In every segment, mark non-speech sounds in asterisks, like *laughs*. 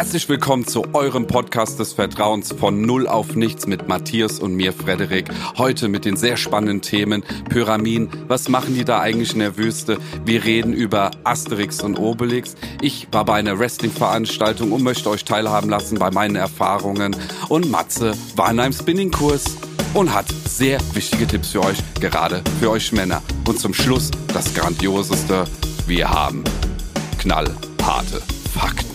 Herzlich willkommen zu eurem Podcast des Vertrauens von Null auf Nichts mit Matthias und mir, Frederik. Heute mit den sehr spannenden Themen Pyramiden. Was machen die da eigentlich in der Wüste? Wir reden über Asterix und Obelix. Ich war bei einer Wrestling-Veranstaltung und möchte euch teilhaben lassen bei meinen Erfahrungen. Und Matze war in einem Spinning-Kurs und hat sehr wichtige Tipps für euch, gerade für euch Männer. Und zum Schluss das Grandioseste. Wir haben knallharte Fakten.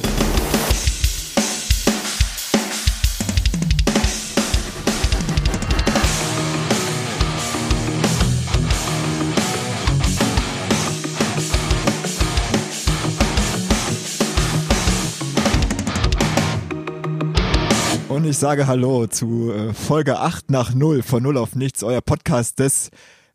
Und ich sage Hallo zu äh, Folge 8 nach 0 von 0 auf nichts, euer Podcast des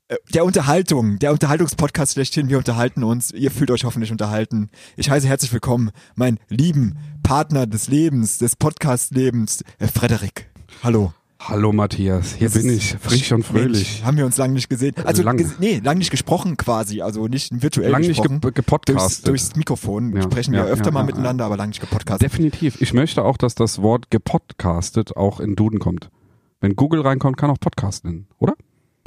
äh, der Unterhaltung, der Unterhaltungspodcast schlechthin. Wir unterhalten uns. Ihr fühlt euch hoffentlich unterhalten. Ich heiße herzlich willkommen, mein lieben Partner des Lebens, des Podcast-Lebens, äh, Frederik. Hallo. Hallo Matthias, hier Das bin ich, frisch und fröhlich. Mensch, haben wir uns lange nicht gesehen. Also Lange. ges nee, lange nicht gesprochen quasi, also nicht virtuell Lang nicht gesprochen. ge durchs, gepodcastet. durchs Mikrofon Ja, sprechen wir ja, öfter ja, mal miteinander, aber lange nicht gepodcastet. Definitiv. Ich möchte auch, dass das Wort gepodcastet auch in Duden kommt. Wenn Google reinkommt, kann auch Podcast nennen, oder?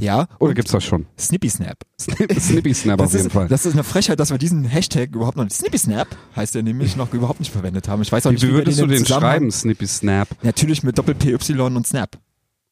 Ja. Oder gibt's das schon? Snippy Snap. Snip, Snippy Snap *laughs* auf jeden ist, Fall. das ist eine Frechheit, dass wir diesen Hashtag überhaupt noch nicht, Snippy Snap heißt der nämlich, noch überhaupt nicht verwendet haben. Ich weiß auch Wie nicht, wie, würdest wir du den, im den schreiben, Snippy Snap? Natürlich mit Doppel-P-Y und Snap.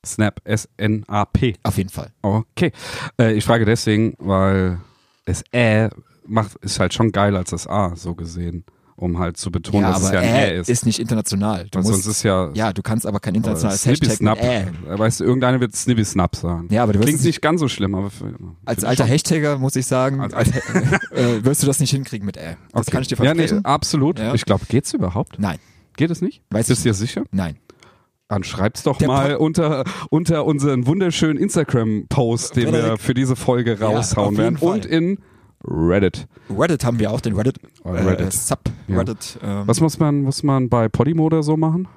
Snap, S-N-A-P. Auf jeden Fall. Okay. Äh, ich frage deswegen, weil das Ä macht, ist halt schon geiler als das A, so gesehen. Um halt zu betonen, dass es ja ein Ä ist. ist nicht international. Du musst, sonst ist ja, ja, du kannst aber kein internationales Snippy Hashtag Snap. Ä. Weißt du, irgendeiner wird Snippy Snap sagen. Ja, aber du Klingt nicht ganz so schlimm, aber für, Als alter. Hashtagger muss ich sagen, Als als, *laughs* äh, wirst du das nicht hinkriegen mit Ä. Das Okay. kann ich dir Ja, nee, versprechen. absolut. Ja. Ich glaube, geht's überhaupt? Nein, Geht es nicht? Weiß Bist du dir sicher? nein. Dann schreib's doch Der mal unter, unter unseren wunderschönen Instagram-Post, den wir Frederik. für diese Folge Ja, raushauen auf werden. Fall. Und in Reddit. Reddit haben wir auch, den Reddit, Oh, äh, Reddit. Sub Ja. Reddit. Ähm, Was muss man, muss man bei Podimo oder so machen?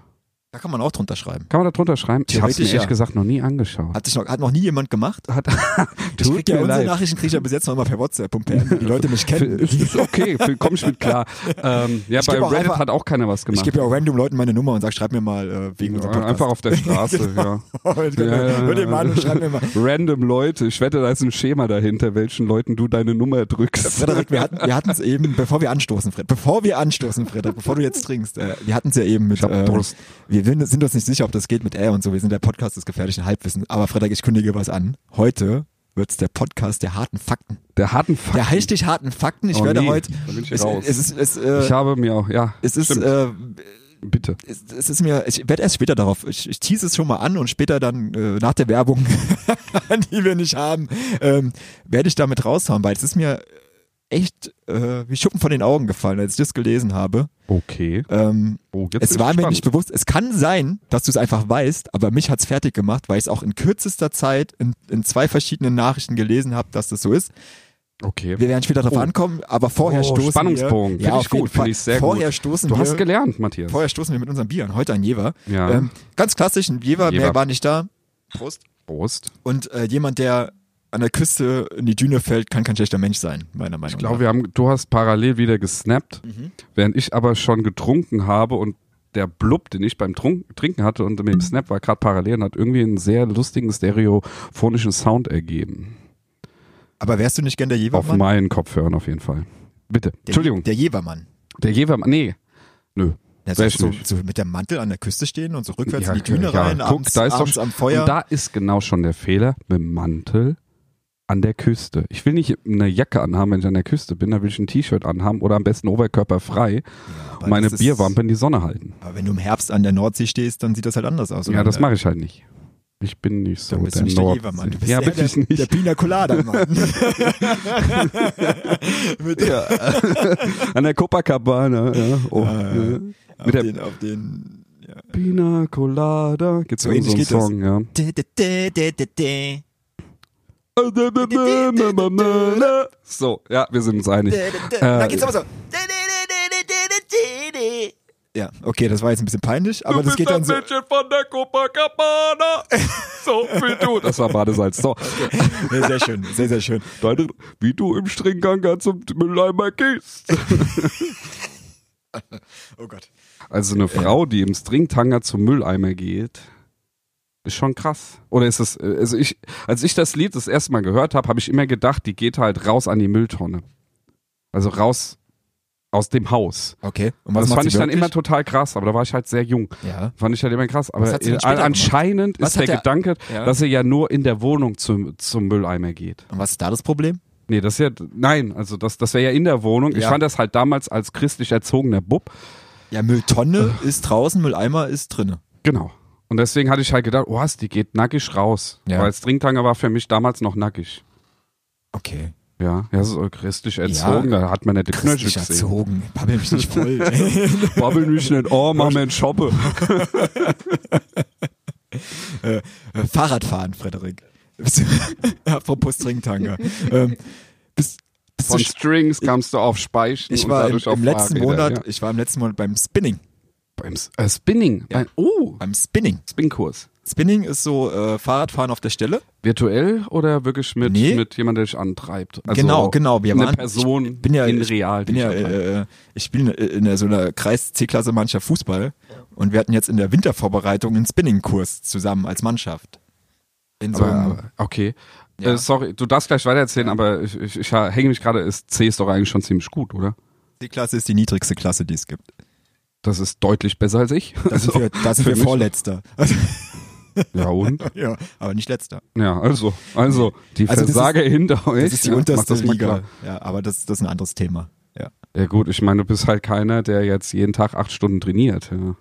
Da kann man auch drunter schreiben. Kann man da drunter schreiben? Ich mir Theoretisch, ehrlich ja. gesagt noch nie angeschaut. Hat sich noch, hat noch nie jemand gemacht. Hat, *laughs* Ich krieg ja unsere leid. Nachrichten kriege ich ja bis jetzt noch immer per WhatsApp und per die Leute mich kennen. Ist, ist okay, komm ich mit klar. *laughs* Ähm, ja, Ich bei Reddit einfach- hat auch keiner was Ich gemacht. gebe ja auch random Leuten meine Nummer und sag, schreib mir mal äh, wegen unserem Podcast. Einfach auf der Straße, *laughs* ja. Ja, ja, ihr ja. mal an und schreib mir mal. Random Leute. Ich wette, da ist ein Schema dahinter, welchen Leuten du deine Nummer drückst. Frederik, wir hatten wir es eben, bevor wir anstoßen, Fred, bevor wir anstoßen, Frederik, bevor du jetzt trinkst, äh, wir hatten es ja eben mit, hab äh, Durst. Wir sind uns nicht sicher, ob das geht mit Ä und so, wir sind der Podcast des gefährlichen Halbwissen, aber Frederik, ich kündige was an. Heute wird's der Podcast der harten Fakten. Der harten Fakt. Der heißt nicht harten Fakten, ich Oh werde nee, heute, ich es, es ist, es, äh, ich habe mir auch, ja. es ist, stimmt. äh, bitte. es, es ist mir, ich werde erst später darauf, ich, ich tease es schon mal an und später dann äh, nach der Werbung, *laughs* die wir nicht haben, ähm, werde ich damit raushauen, weil es ist mir echt äh, wie Schuppen von den Augen gefallen, als ich das gelesen habe. Okay. Ähm, Oh, es war ich mir nicht bewusst, es kann sein, dass du es einfach weißt, aber mich hat's fertig gemacht, weil ich es auch in kürzester Zeit in, in zwei verschiedenen Nachrichten gelesen habe, dass das so ist. Okay. Wir werden später darauf Oh. ankommen, aber vorher Oh, stoßen Spannungsbogen. wir. Find ich gut, Fall. ich sehr vorher gut. stoßen Du wir. hast gelernt, Matthias. Vorher stoßen wir mit unserem Bier an. Heute ein Jever. Ja. Ähm, ganz klassisch, ein Jever, Jever. mehr war nicht da. Prost. Prost. Und äh, jemand, der an der Küste in die Düne fällt, kann kein schlechter Mensch sein, meiner Meinung Ich glaube, nach. wir haben, du hast parallel wieder gesnappt, Mhm. während ich aber schon getrunken habe und der Blub, den ich beim Trunk, Trinken hatte und mit dem Snap war gerade parallel und hat irgendwie einen sehr lustigen stereophonischen Sound ergeben. Aber wärst du nicht gern der Auf Jevermann? meinen Kopfhörern auf jeden Fall. Bitte. Der, Entschuldigung. Der Jevermann. Der Jevermann. Nee. Nö. Ich so, nicht. so mit dem Mantel an der Küste stehen und so rückwärts Ja, in die Düne ja, rein, guck, abends, da ist doch am Feuer. Und da ist genau schon der Fehler mit dem Mantel an der Küste. Ich will nicht eine Jacke anhaben, wenn ich an der Küste bin, da will ich ein T-Shirt anhaben oder am besten Oberkörper frei Ja, und meine ist- Bierwampe in die Sonne halten. Aber wenn du im Herbst an der Nordsee stehst, dann sieht das halt anders aus. Ja, oder? das mache ich halt nicht. Ich bin nicht so bist der du nicht der Nord. Jevermann. Du bist ja, der, bin ich der, nicht. der Pina Colada, Mann. *laughs* mit der, *laughs* An der Copacabana. Ja. Oh, Äh, ja. auf, Mit der- den, auf den, ja. Pina Colada. Gibt's So so, so ähnlich einen geht das. Song, ja. So, ja, wir sind uns einig. Dä. Äh, Da geht's aber so. Ja, okay, das war jetzt ein bisschen peinlich, aber das geht dann so. Mädchen von der Copacabana. so wie du. Das war Badesalz. So. Ja, sehr schön, sehr, sehr schön. Deine, wie du im Stringganger zum Mülleimer gehst. *laughs* Oh Gott. Also eine Frau, die im Stringtanger zum Mülleimer geht, ist schon krass. Oder ist es, also ich, als ich das Lied das erste Mal gehört habe, habe ich immer gedacht, die geht halt raus an die Mülltonne. Also raus aus dem Haus. Okay. Und das macht fand ich dann wirklich? immer total krass, aber da war ich halt sehr jung. Ja. Fand ich halt immer krass. Aber äh, anscheinend Was ist der, der- Gedanke, Ja. dass er ja nur in der Wohnung zum, zum Mülleimer geht. Und was ist da das Problem? Nee, das ist ja, nein, also das, das wäre ja in der Wohnung. Ich Ja. fand das halt damals als christlich erzogener Bub. Ja, Mülltonne ist draußen, Mülleimer ist drinne. Genau. Und deswegen hatte ich halt gedacht, oh, die geht nackig raus. Ja. Weil Stringtanger war für mich damals noch nackig. Okay. Ja, ja, so christlich erzogen, da hat man nicht die Knöchel gesehen. erzogen. Babbel mich nicht voll. *laughs* Babbel mich nicht, oh, mach mir einen Shoppe. *laughs* äh, Fahrradfahren, Frederik. *laughs* Apropos Stringtanger. ähm, bist, bist Von Strings kamst du auf Speichen ich war im, im letzten Fahrräder, Monat, Ja. ich war im letzten Monat beim Spinning. Beim äh, Spinning. Ja. Beim, oh, Beim Spinning. Spinnkurs. Spinning ist so äh, Fahrradfahren auf der Stelle. Virtuell oder wirklich mit, Nee. mit jemandem, der dich antreibt? Also genau, genau. Wir eine waren, Person ich bin ja, in ich real. bin die ja, äh, äh, ich spiele in der, so einer Kreis-C-Klasse Mannschaft Fußball und wir hatten jetzt in der Wintervorbereitung einen Spinning-Kurs zusammen als Mannschaft. In so aber, okay. Ja. Äh, sorry, du darfst gleich weitererzählen, aber ich, ich, ich hänge mich gerade, ist C ist doch eigentlich schon ziemlich gut, oder? C-Klasse ist die niedrigste Klasse, die es gibt. Das ist deutlich besser als ich. Da sind Also, wir, da sind für wir Vorletzter. *laughs* Ja, und? *laughs* ja, aber nicht Letzter. Ja, also, also, die Also das Versager hinter euch. Das ist die ja, unterste das Liga. Ja, aber das, das ist ein anderes Thema. Ja. Ja gut, ich meine, du bist halt keiner, der jetzt jeden Tag acht Stunden trainiert. Ja.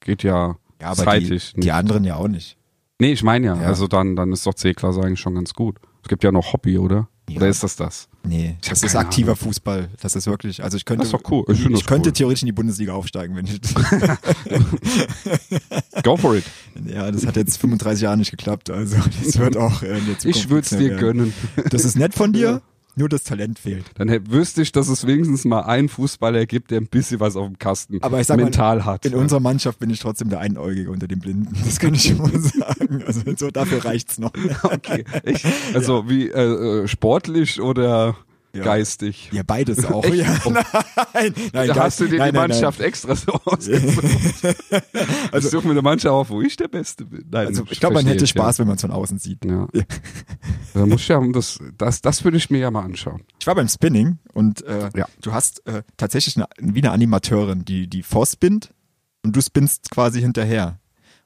Geht ja, Ja, aber zeitig. die, die anderen ja auch nicht. nee, ich meine ja, Ja. also dann, dann ist doch C-Klasse eigentlich schon ganz gut. Es gibt ja noch Hobby, oder? Ja. Oder ist das das? Nee, Ich das ist aktiver Ahnung. Fußball. Das ist wirklich, also ich könnte, Das ist doch cool. Ich das könnte cool. theoretisch in die Bundesliga aufsteigen, wenn ich, *laughs* Go for it. ja, das hat jetzt 35 Jahre nicht geklappt, also das wird auch in der Zukunft Ich würde es dir gönnen. Das ist nett von dir, nur das Talent fehlt. Dann wüsste ich, dass es wenigstens mal einen Fußballer gibt, der ein bisschen was auf dem Kasten Aber ich sag mal, mental hat. In unserer Mannschaft bin ich trotzdem der Einäugige unter den Blinden. Das kann ich schon mal *laughs* sagen. Also so dafür reicht's noch. *laughs* okay. Ich, also wie äh, äh, sportlich oder Ja. geistig? Ja, beides *laughs* auch. Echt? Ja, nein, nein, Da gar- hast du dir nein, die nein, Mannschaft extra so *laughs* ausgesucht. Also- ich suche mir eine Mannschaft auf, wo ich der Beste bin. Nein, Nein. Also ich glaube, man hätte Spaß, wenn man es von außen sieht. Ja. Ja. ja. Da muss ich ja das, das, das würde ich mir ja mal anschauen. Ich war beim Spinning und äh, Ja. du hast äh, tatsächlich eine, wie eine Animateurin, die die vorspinnt und du spinnst quasi hinterher.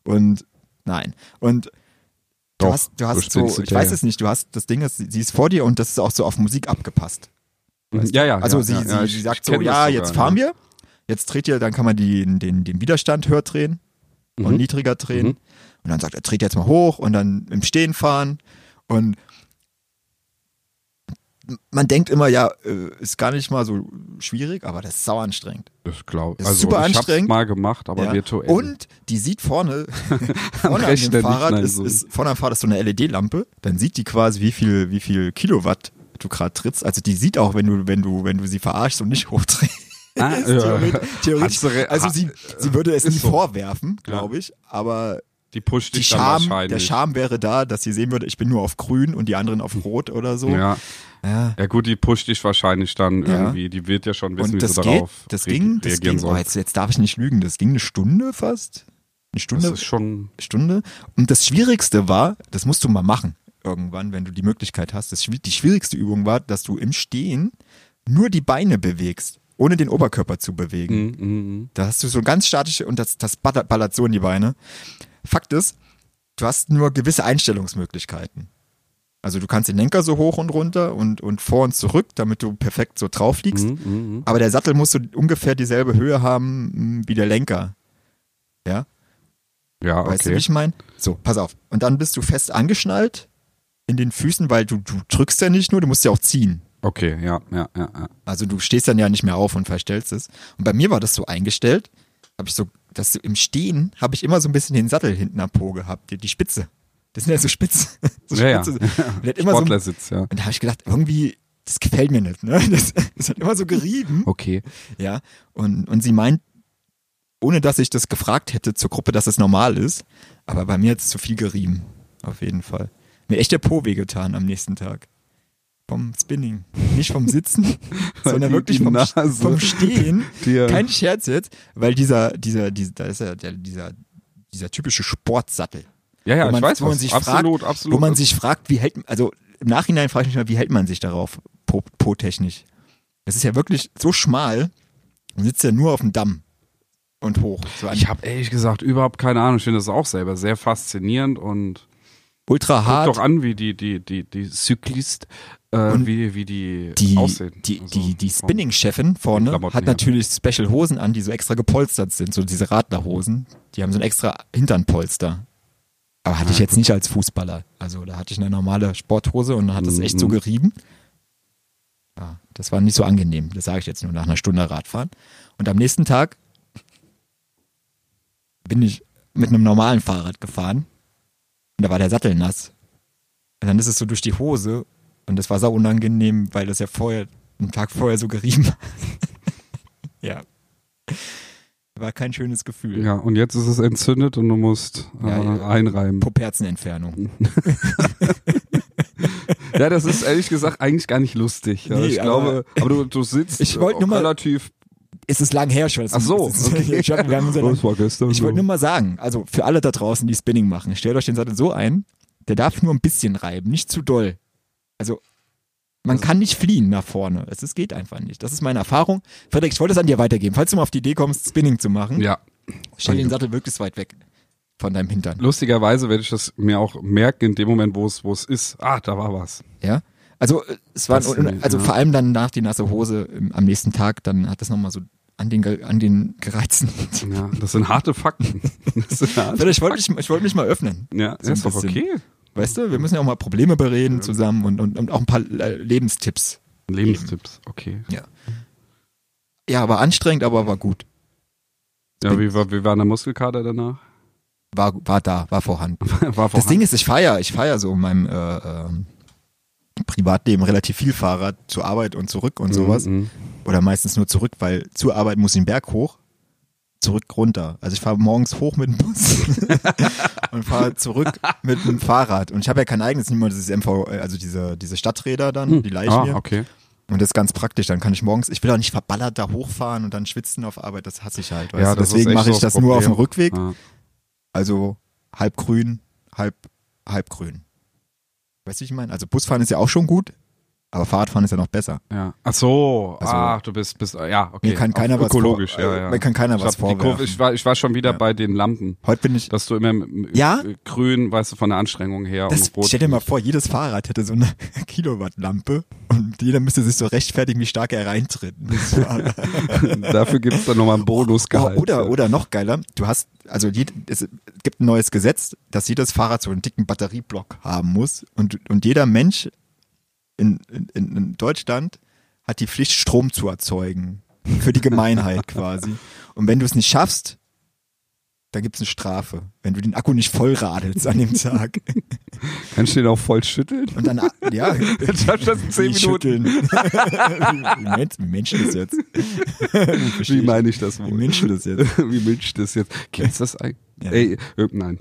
Und nein. Und du Doch, hast, du hast so, ich weiß es nicht, du hast, das Ding ist, sie ist vor dir und das ist auch so auf Musik abgepasst. Weißt du? Ja, ja. Also ja, sie, ja, sie, ja, sie sagt so, ja, sogar, jetzt fahren wir, jetzt dreht ihr, dann kann man den, den, den Widerstand höher drehen und Mhm. niedriger drehen. Mhm. Und dann sagt er, dreht jetzt mal hoch und dann im Stehen fahren. Und man denkt immer, ja, äh, ist gar nicht mal so schwierig, aber das ist sau anstrengend. Das glaube Ist Also super ich anstrengend. mal gemacht, aber Ja. virtuell. Und die sieht vorne, *laughs* vorne an Rechner dem nicht, Fahrrad ist, so. ist, vorne am Fahrrad ist so eine LED-Lampe, dann sieht die quasi, wie viel, wie viel Kilowatt du gerade trittst. Also die sieht auch, wenn du, wenn du, wenn du sie verarschst und nicht *laughs* hochdrehst. Ah, ja. Theoretisch, theoretisch also sie, sie würde es nie so. vorwerfen, glaube ich, aber Die pusht die dich dann Charme, der. Charme wäre da, dass sie sehen würde, ich bin nur auf grün und die anderen auf rot oder so. Ja. Ja. ja gut, die pusht dich wahrscheinlich dann Ja. irgendwie. Die wird ja schon wissen, Und wie das sie geht, darauf das ging, das ging, oh, soll. jetzt, jetzt darf ich nicht lügen, das ging eine Stunde fast. Eine Das Stunde, ist schon Stunde. Und das Schwierigste war, das musst du mal machen, irgendwann, wenn du die Möglichkeit hast. Das, die schwierigste Übung war, dass du im Stehen nur die Beine bewegst, ohne den Oberkörper zu bewegen. Mm, mm, mm. Da hast du so ganz statische und das, das ballert so in die Beine. Fakt ist, du hast nur gewisse Einstellungsmöglichkeiten. Also du kannst den Lenker so hoch und runter und, und vor und zurück, damit du perfekt so drauf liegst. Mm, mm. Aber der Sattel muss so ungefähr dieselbe Höhe haben mh, wie der Lenker. Ja, Ja, weißt du, wie okay. ich meine? So, pass auf. Und dann bist du fest angeschnallt in den Füßen, weil du, du drückst ja nicht nur, du musst ja auch ziehen. Okay, ja, ja, ja, ja. Also du stehst dann ja nicht mehr auf und verstellst es. Und bei mir war das so eingestellt, habe ich so, dass du im Stehen habe ich immer so ein bisschen den Sattel hinten am Po gehabt, die, die Spitze. Das sind ja so spitz. *laughs* So Ja, ja. Spitze. Und der hat immer so, und Sportlersitz, ja. da habe ich gedacht, irgendwie, das gefällt mir nicht. Ne? Das, das hat immer so gerieben. Okay. Ja. Und, und sie meint, ohne dass ich das gefragt hätte zur Gruppe, dass es normal ist, aber bei mir hat es zu viel gerieben. Auf jeden Fall. Mir echt der Po wehgetan am nächsten Tag. Vom Spinning. Nicht vom Sitzen, *laughs* sondern die- wirklich die vom, vom Stehen. *laughs* dir- Kein Scherz jetzt, weil dieser, dieser, dieser, da ist ja der, dieser, dieser typische Sportsattel. Ja, ja, wo ich man, weiß wo man was. sich absolut, fragt, absolut. Wo man sich fragt, wie hält, also im Nachhinein frage ich mich mal, wie hält man sich darauf, po- po-technisch? Das ist ja wirklich so schmal und sitzt ja nur auf dem Damm und hoch. So ich habe ehrlich gesagt überhaupt keine Ahnung. Ich finde das auch selber sehr faszinierend und ultra guck hart. doch an, wie die, die, die, die Cyclist, äh, Und wie, wie die, die, aussehen. die, Also die, die Spinning-Chefin vorne hat her. natürlich Special Hosen an, die so extra gepolstert sind, so diese Radlerhosen. Die haben so ein extra Hinternpolster. Aber hatte ich jetzt nicht als Fußballer. Also da hatte ich eine normale Sporthose und dann hat das echt so Mhm. gerieben. Ja, das war nicht so angenehm. Das sage ich jetzt nur nach einer Stunde Radfahren. Und am nächsten Tag bin ich mit einem normalen Fahrrad gefahren und da war der Sattel nass. Und dann ist es so durch die Hose und das war sau unangenehm, weil das ja vorher, einen Tag vorher so gerieben hat. *laughs* ja. War kein schönes Gefühl. Ja, und jetzt ist es entzündet und du musst äh, Ja, ja. einreiben. Puperzenentfernung. *laughs* Ja, das ist ehrlich gesagt eigentlich gar nicht lustig. Ja, Nee, ich aber- glaube, aber du, du sitzt Ich nur mal- relativ. Es ist lang her schon. Ach so, okay. ich hab, wir war gestern. Ich wollte nur mal sagen, also für alle da draußen, die Spinning machen, stellt euch den Sattel so ein, der darf nur ein bisschen reiben, nicht zu doll. Also man kann nicht fliehen nach vorne. Es ist, geht einfach nicht. Das ist meine Erfahrung. Frederik, ich wollte es an dir weitergeben. Falls du mal auf die Idee kommst, Spinning zu machen, Ja, stell den. Sattel möglichst weit weg von deinem Hintern. lustigerweise werde ich das mir auch merken in dem Moment, wo es, wo es ist. Ah, da war was. Ja. Also es war Das- also ja. vor allem dann nach die nasse Hose am nächsten Tag, dann hat das nochmal so an den an den gereizten. Ja, das sind harte Fakten. Das sind *laughs* harte ich wollte mich, ich wollte mich mal öffnen. Ja, So ein ist doch okay. Weißt du, wir müssen ja auch mal Probleme bereden zusammen und, und, und auch ein paar äh, Lebenstipps. Lebenstipps, okay. Ja, war anstrengend, aber war gut. Ja, wie war, wie war der Muskelkater danach? War, war da, war vorhanden. *laughs* War Das vorhanden. Ding ist, ich ja, ich ja so in meinem äh, ähm, Privatleben relativ viel Fahrrad zur Arbeit und zurück und sowas. Mhm. Oder meistens nur zurück, weil zur Arbeit muss ich den Berg hoch, zurück runter. Also ich fahre morgens hoch mit dem Bus *laughs* und fahre zurück mit dem Fahrrad. Und ich habe ja kein eigenes, nicht mal dieses MV, äh, also diese, diese Stadträder dann, die leih ich ah, mir. okay. Und das ist ganz praktisch. Dann kann ich morgens, ich will auch nicht verballert da hochfahren und dann schwitzen auf Arbeit. Das hasse ich halt. Weißt Ja, Deswegen mache ich das das nur auf dem Problem. Rückweg. Ja. Also halb grün, halb, halb grün. Weißt du, wie ich meine? Also Busfahren ist ja auch schon gut, aber Fahrradfahren ist ja noch besser. Ja. Ach so, Also- ach, du bist, bist, ja, okay. Mir kann keiner Auf was ökologisch, vor, ja, äh, ja. Mir kann keiner Ich, was die Kurve, ich, war, ich war schon wieder Ja. bei den Lampen. Heute bin ich, Dass du immer Ja? äh, grün, weißt du, von der Anstrengung her das, und rot. stell dir mal vor, jedes Fahrrad hätte so eine *laughs* Kilowattlampe und jeder müsste sich so rechtfertigen, wie stark er reintritt. *laughs* Dafür gibt's dann nochmal einen Bonusgehalt. Oh, oder, oder noch geiler, du hast, also es gibt ein neues Gesetz, dass jedes Fahrrad so einen dicken Batterieblock haben muss und, und jeder Mensch in, in, in Deutschland hat die Pflicht, Strom zu erzeugen. Für die Gemeinheit quasi. Und wenn du es nicht schaffst, dann gibt's eine Strafe. Wenn du den Akku nicht voll radelst an dem Tag. Kannst du den auch voll schütteln? Und dann, ja, *laughs* Jetzt hast du das in zehn wie Minuten. schütteln. wie, Mensch, wie Menschen das jetzt? Wie meine ich das Wie wohl? Menschen das jetzt? Wie Mensch das jetzt? Gibt's das eigentlich? Ja. Ey, nein.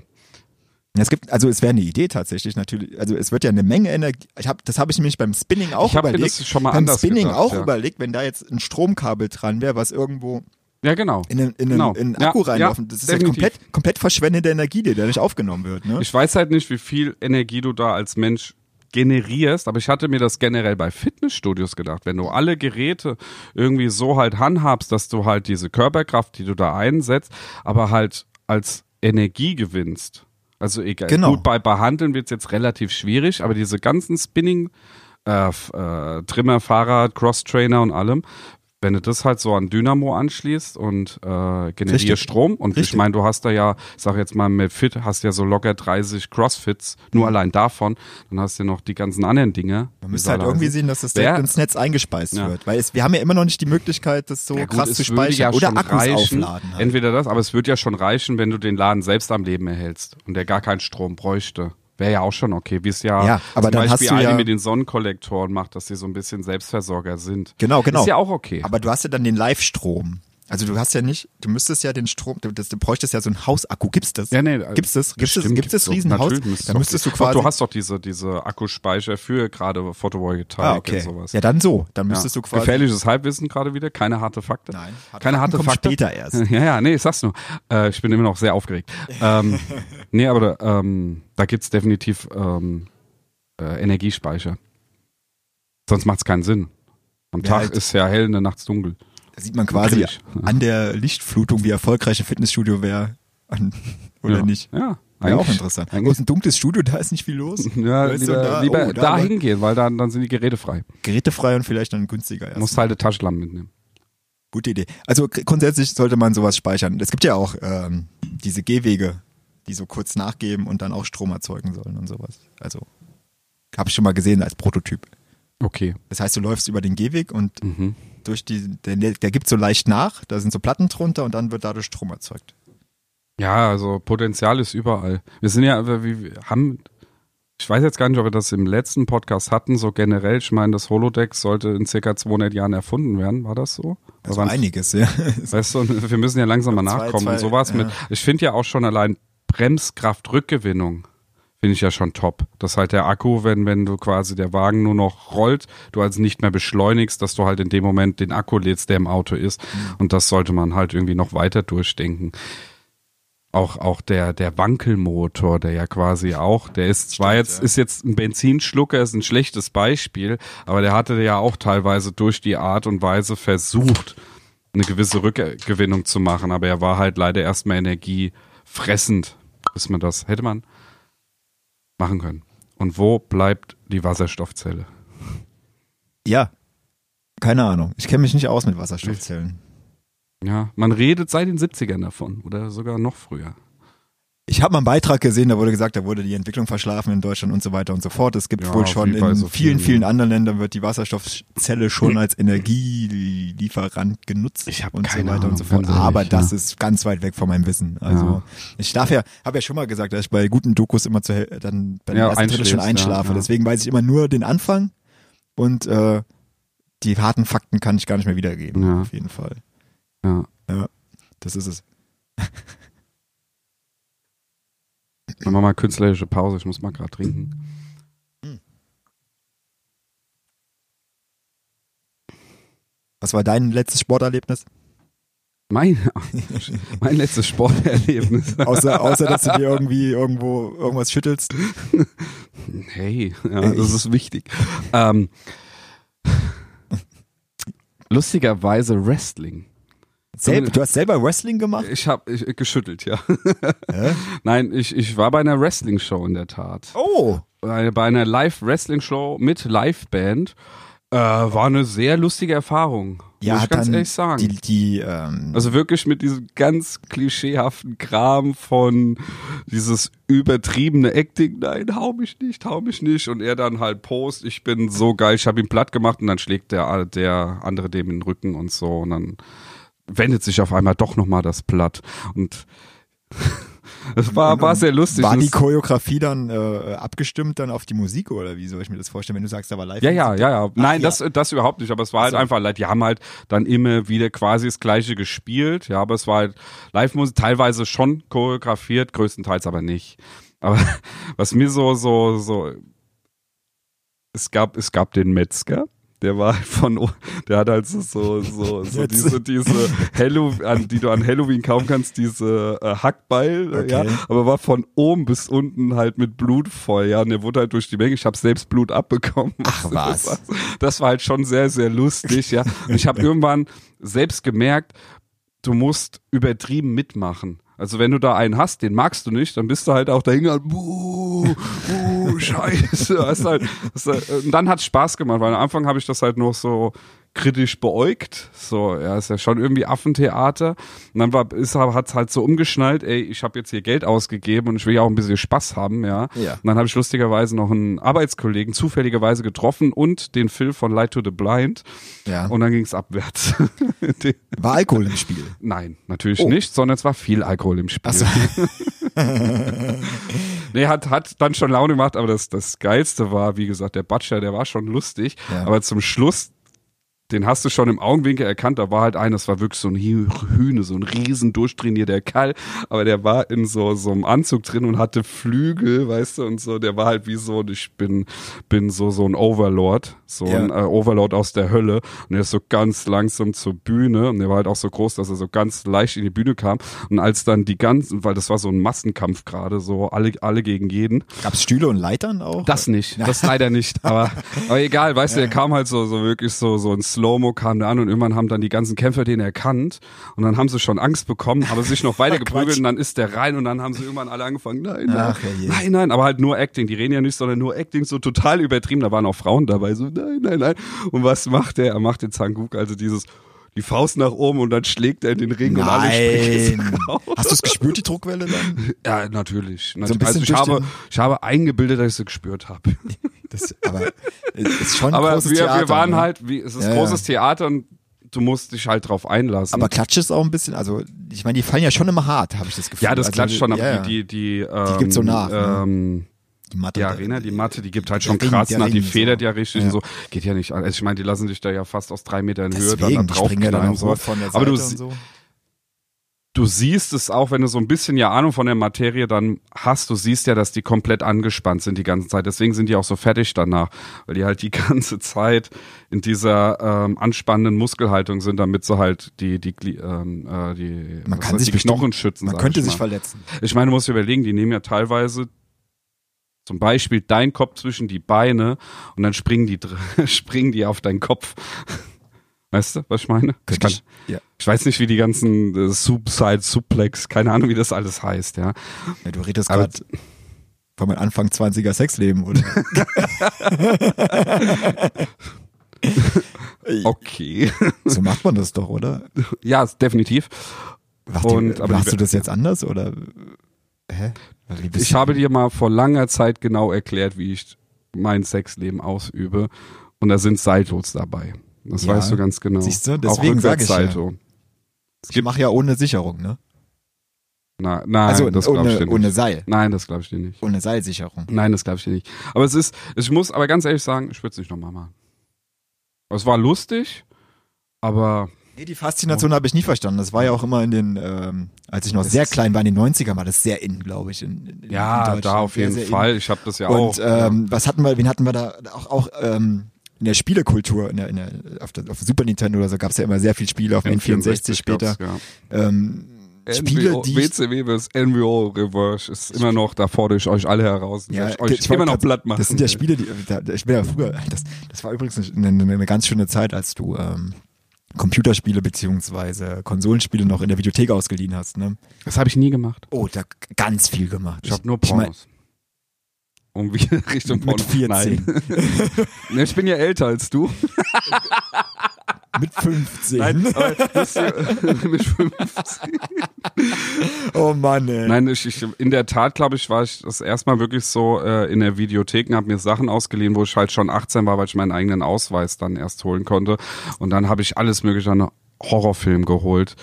Es gibt, also es wäre eine Idee tatsächlich natürlich. Also es wird ja eine Menge Energie. Ich hab, das habe ich nämlich beim Spinning auch Ich hab mir überlegt. das schon mal beim Spinning gedacht, auch ja. überlegt, wenn da jetzt ein Stromkabel dran wäre, was irgendwo Ja, genau. in einen, in Genau. in einen Ja, Akku ja, reinlaufen. das ist ja definitiv. komplett, komplett verschwendete Energie, die da nicht aufgenommen wird. Ne? Ich weiß halt nicht, wie viel Energie du da als Mensch generierst, aber ich hatte mir das generell bei Fitnessstudios gedacht. Wenn du alle Geräte irgendwie so halt handhabst, dass du halt diese Körperkraft, die du da einsetzt, aber halt als Energie gewinnst. Also egal. Genau. Gut, bei Behandeln wird es jetzt relativ schwierig, aber diese ganzen Spinning, äh, äh, Trimmer, Fahrrad, Cross-Trainer und allem, wenn du das halt so an Dynamo anschließt und äh, generierst. Strom und ich Richtig. meine, du hast da ja, sag jetzt mal mit Fit, hast ja so locker 30 Crossfits, nur allein davon, dann hast du ja noch die ganzen anderen Dinge. Mhm. Man müsste halt irgendwie sehen, dass das Wer- direkt ins Netz eingespeist Ja. wird. Weil es, wir haben ja immer noch nicht die Möglichkeit, das so ja, gut, krass zu speichern. ja Oder Akkus reichen, aufladen. Halt. Entweder das, aber es würde ja schon reichen, wenn du den Laden selbst am Leben erhältst und der gar keinen Strom bräuchte. Wäre ja auch schon okay, wie es ja, Ja, aber zum dann hast Beispiel du Aldi ja- mit den Sonnenkollektoren macht, dass sie so ein bisschen Selbstversorger sind. Genau, genau. Ist ja auch okay. Aber du hast ja dann den Live-Strom. Also du hast ja nicht, du müsstest ja den Strom, du, das, du bräuchtest ja so einen Hausakku. Gibt's das? Ja, nee, Gibt's das? Gibt's das? Gibt's das. Riesenhaus? Da müsstest du quasi. Du hast doch diese, diese Akkuspeicher für gerade Photovoltaik ah, und okay. sowas. Ja, dann so. Dann Ja. müsstest du quasi. Gefährliches Halbwissen gerade wieder, keine harte Fakte. Nein. harte Keine Fakten harte kommen Fakte. später erst. *laughs* Ja, ja, nee, ich sag's nur. Äh, ich bin immer noch sehr aufgeregt. ähm, *laughs* nee, aber ähm, da gibt's definitiv ähm, äh, Energiespeicher. Sonst macht's keinen Sinn. Am Ja, Tag halt. ist ja hell, in der Nacht ist dunkel. Da sieht man quasi Kritisch. an der Lichtflutung, wie erfolgreich ein Fitnessstudio wäre. Oder ja. nicht? Ja, Wäre auch interessant. Eigentlich, ist ein dunkles Studio, da ist nicht viel los. *laughs* ja, lieber, da- lieber oh, da hingehen, weil dann, dann sind die Geräte frei. Gerätefrei und vielleicht dann günstiger Du erst. musst halt eine Taschenlampe mitnehmen. Gute Idee. Also gr- grundsätzlich sollte man sowas speichern. Es gibt ja auch ähm, diese Gehwege, die so kurz nachgeben und dann auch Strom erzeugen sollen und sowas. Also habe ich schon mal gesehen als Prototyp. Okay. Das heißt, du läufst über den Gehweg und Mhm. Durch die, der, der gibt so leicht nach, da sind so Platten drunter und dann wird dadurch Strom erzeugt. Ja, also Potenzial ist überall. Wir sind ja, wir, wir haben, ich weiß jetzt gar nicht, ob wir das im letzten Podcast hatten, so generell, ich meine, das Holodeck sollte in circa 200 Jahren erfunden werden, war das so? Also Waren- einiges, ja. *laughs* Weißt du, wir müssen ja langsam mal Zwei, nachkommen zwei, und sowas ja. mit. Ich finde ja auch schon allein Bremskraftrückgewinnung finde ich ja schon top. Dass halt der Akku, wenn, wenn du quasi der Wagen nur noch rollt, du also nicht mehr beschleunigst, dass du halt in dem Moment den Akku lädst, der im Auto ist. Mhm. Und das sollte man halt irgendwie noch weiter durchdenken. Auch, auch der, der Wankelmotor, der ja quasi auch, der ist zwar Stimmt, jetzt, ja. ist jetzt ein Benzinschlucker, ist ein schlechtes Beispiel, aber der hatte ja auch teilweise durch die Art und Weise versucht, eine gewisse Rückgewinnung zu machen, aber er war halt leider erstmal energiefressend, bis man das hätte man machen können. Und wo bleibt die Wasserstoffzelle? Ja. Keine Ahnung. Ich kenne mich nicht aus mit Wasserstoffzellen. Ja, man redet seit den 70ern davon oder sogar noch früher. Ich habe mal einen Beitrag gesehen, da wurde gesagt, da wurde die Entwicklung verschlafen in Deutschland und so weiter und so fort. Es gibt Ja, wohl schon in so vielen, viel. vielen anderen Ländern wird die Wasserstoffzelle schon als Energielieferant genutzt Ich hab und so keine weiter und Ahnung, so fort. ehrlich, Aber das ja. ist ganz weit weg von meinem Wissen. Also Ja. ich darf ja, habe ja schon mal gesagt, dass ich bei guten Dokus immer zu, dann bei Ja, ersten Drittel schon ja, einschlafe. ja. Deswegen weiß ich immer nur den Anfang und äh, die harten Fakten kann ich gar nicht mehr wiedergeben. Ja. Auf jeden Fall. Ja. Das ist es. *laughs* Machen wir mal künstlerische Pause, ich muss mal gerade trinken. Was war dein letztes Sporterlebnis? Mein, *laughs* mein letztes Sporterlebnis. *laughs* Außer, außer dass du dir irgendwie irgendwo irgendwas schüttelst. *laughs* Hey, ja, das ist wichtig. Ähm, lustigerweise Wrestling. Selber, du hast selber Wrestling gemacht? Ich habe ich, geschüttelt, ja. Hä? *laughs* Nein, ich, ich war bei einer Wrestling-Show in der Tat. Oh, Bei, bei einer Live-Wrestling-Show mit Liveband. Äh, war eine sehr lustige Erfahrung. ja, muss ich ganz ehrlich sagen. die, die ähm, Also wirklich mit diesem ganz klischeehaften Kram von dieses übertriebene Acting, nein, hau mich nicht, hau mich nicht. Und er dann halt Post, ich bin so geil, ich habe ihn platt gemacht und dann schlägt der, der andere dem in den Rücken und so. Und dann wendet sich auf einmal doch nochmal das Blatt. Und *laughs* es war, war sehr lustig. war die Choreografie dann äh, abgestimmt dann auf die Musik oder wie soll ich mir das vorstellen, wenn du sagst, da war live? Ja, ja, ja, ja. Nein, ja. das, das überhaupt nicht. Aber es war halt so. einfach, like, die haben halt dann immer wieder quasi das Gleiche gespielt. Ja, aber es war halt Live-Musik, teilweise schon choreografiert, größtenteils aber nicht. Aber *laughs* was mir so, so, so, es gab, es gab den Metzger. Der war halt von, der hat halt so, so, so, so diese, diese Halloween, an, die du an Halloween kaufen kannst, diese äh, Hackbeil, äh, ja, Okay. aber war von oben bis unten halt mit Blut voll, ja, und der wurde halt durch die Menge, ich habe selbst Blut abbekommen. Ach, *laughs* was? Das war, das war halt schon sehr, sehr lustig, ja. Und ich habe *laughs* irgendwann selbst gemerkt, du musst übertrieben mitmachen. Also wenn du da einen hast, den magst du nicht, dann bist du halt auch dahin, buh, buh, *laughs* scheiße. Hast halt, hast halt, und dann hat Spaß gemacht, weil am Anfang habe ich das halt noch so kritisch beäugt. So, ja, ist ja schon irgendwie Affentheater. Und dann war, ist, hat's halt so umgeschnallt, ey, ich habe jetzt hier Geld ausgegeben und ich will ja auch ein bisschen Spaß haben, ja. Ja. Und dann habe ich lustigerweise noch einen Arbeitskollegen zufälligerweise getroffen und den Phil von Light to the Blind. ja. Und dann ging's abwärts. *laughs* War Alkohol im Spiel. Nein, natürlich Oh. nicht, sondern es war viel Alkohol im Spiel. Ach so. *laughs* Nee, hat, hat dann schon Laune gemacht, aber das, das Geilste war, wie gesagt, der Butcher, der war schon lustig, Ja. aber zum Schluss, den hast du schon im Augenwinkel erkannt. Da war halt einer, das war wirklich so ein Hühne, so ein riesen durchtrainierter Kerl. Aber der war in so, so einem Anzug drin und hatte Flügel, weißt du, und so. Der war halt wie so, ich bin, bin so, so ein Overlord. So Ja. ein äh, Overlord aus der Hölle. Und er ist so ganz langsam zur Bühne. Und der war halt auch so groß, dass er so ganz leicht in die Bühne kam. Und als dann die ganzen, weil das war so ein Massenkampf gerade, so alle, alle gegen jeden. Gab's Stühle und Leitern auch? Das nicht, das leider nicht. Aber, *laughs* aber egal, weißt du, der kam halt so, so wirklich so, so ein Slow-Mo kam da an und irgendwann haben dann die ganzen Kämpfer den erkannt und dann haben sie schon Angst bekommen, haben sich noch *laughs* weiter geprügelt und dann ist der rein und dann haben sie irgendwann alle angefangen, nein, nein, Ach, nein, nein, aber halt nur Acting. Die reden ja nicht, sondern nur Acting, so total übertrieben. Da waren auch Frauen dabei, so, nein, nein, nein. Und was macht er? Er macht den Zanguk, also dieses, die Faust nach oben und dann schlägt er in den Ring und alle springen Nein. *laughs* raus. Hast du es gespürt, die Druckwelle dann? *laughs* Ja, natürlich. So ein also ich habe, ich habe eingebildet, dass ich sie gespürt habe. *laughs* Das, aber es ist schon Aber großes wir, Theater. wir waren ne? halt, wie, es ist Ja, großes Theater und du musst dich halt drauf einlassen. Aber Klatsch ist auch ein bisschen, also ich meine, die fallen ja schon immer hart, habe ich das Gefühl. ja, das also, klatscht schon, aber ja, ja. die, die, die, ähm, gibt so nach, ne? Die Matte. die Arena, die Matte, die gibt halt schon Ring, krass nach, die federt so. ja richtig Ja. und so. Geht ja nicht an. Also ich meine, die lassen sich da ja fast aus drei Metern Höhe Deswegen, dann die da springen ja dann So. von der Seite Aber du, so. du siehst es auch, wenn du so ein bisschen ja Ahnung von der Materie dann hast, du siehst ja, dass die komplett angespannt sind die ganze Zeit. Deswegen sind die auch so fertig danach, weil die halt die *laughs* ganze Zeit in dieser ähm, anspannenden Muskelhaltung sind, damit sie halt die die ähm, äh, die, Man kann heißt, sich die Knochen schützen. Man könnte ich sich mal. verletzen. Ich meine, du musst dir überlegen, die nehmen ja teilweise zum Beispiel dein Kopf zwischen die Beine und dann springen die *laughs* springen die auf deinen Kopf. Weißt du, was ich meine? Ich, kann, ja. ich weiß nicht, wie die ganzen äh, Subside, Suplex, keine Ahnung, wie das alles heißt, ja. ja, du redest gerade von meinem Anfang 20er Sexleben, oder? *laughs* Okay. so macht man das doch, oder? ja, definitiv. Macht Und- aber machst die- du das jetzt anders, oder? Hä? Bist Ich habe dir mal vor langer Zeit genau erklärt, wie ich mein Sexleben ausübe. Und da sind Saltos dabei. Das Ja. weißt du ganz genau. Siehst du? Deswegen sag ich ja. Rückwärtssalto. Ich mache ja ohne Sicherung, ne? Na, nein, Also das glaube ich dir nicht. ohne Seil. Nein, das glaube ich dir nicht. Ohne Seilsicherung. Nein, das glaube ich dir nicht. Aber es ist, ich muss aber ganz ehrlich sagen, ich würde es nicht nochmal machen. Es war lustig, aber Nee, die Faszination habe ich nie verstanden. Das war ja auch immer in den, ähm, als ich noch sehr klein war, in den 90ern war das sehr in, glaube ich. In, in, in ja, Deutschland. da auf Sehr, jeden sehr in. Fall. Ich habe das ja auch. Und ähm, was hatten wir, wen hatten wir da auch, auch ähm, in der Spielekultur, in der, in der, auf, der, auf Super Nintendo oder so gab es ja immer sehr viele Spiele auf dem N64 später. Ja. Ähm, Spiele, NWO, die WCW bis NWO Reverse ist immer noch, da fordere ich euch alle heraus. ja, ich euch ich immer noch platt machen. Das sind ja Spiele, die da- ich bin ja früher, das, das war übrigens eine, eine, eine ganz schöne Zeit, als du ähm, Computerspiele beziehungsweise Konsolenspiele noch in der Videothek ausgeliehen hast, ne? Das habe ich nie gemacht. Oh, da ganz viel gemacht. Ich habe nur ich mein, Pornos. um wie *laughs* Richtung Mit Porno. 14. Nein. *laughs* Ne, ich bin ja älter als du. *laughs* Mit 15. *laughs* aber wisst ihr, *laughs* mit 15. Oh Mann, ey. Nein, ich, ich, in der Tat, glaube ich, war ich das erstmal wirklich so äh, in der Videothek und habe mir Sachen ausgeliehen, wo ich halt schon 18 war, weil ich meinen eigenen Ausweis dann erst holen konnte. Und dann habe ich alles mögliche an Horrorfilm geholt.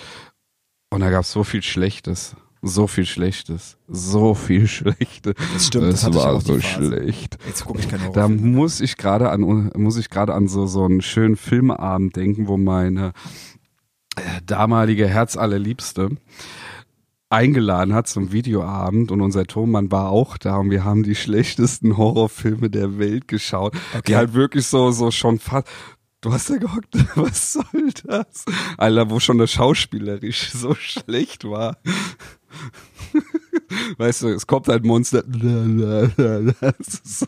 Und da gab es so viel Schlechtes. So viel Schlechtes. So viel Schlechtes. Das stimmt, das ich war so schlecht. Jetzt gucke ich keine Da Horrorfilme. muss ich gerade an muss ich gerade an so so einen schönen Filmabend denken, wo meine äh, damalige Herzallerliebste eingeladen hat zum Videoabend und unser Tonmann war auch da und wir haben die schlechtesten Horrorfilme der Welt geschaut, Okay. die halt wirklich so so schon fast Du hast da gehockt, *laughs* was soll das? Alter, wo schon das schauspielerisch so schlecht war. Weißt du, es kommt ein Monster. Das ist so.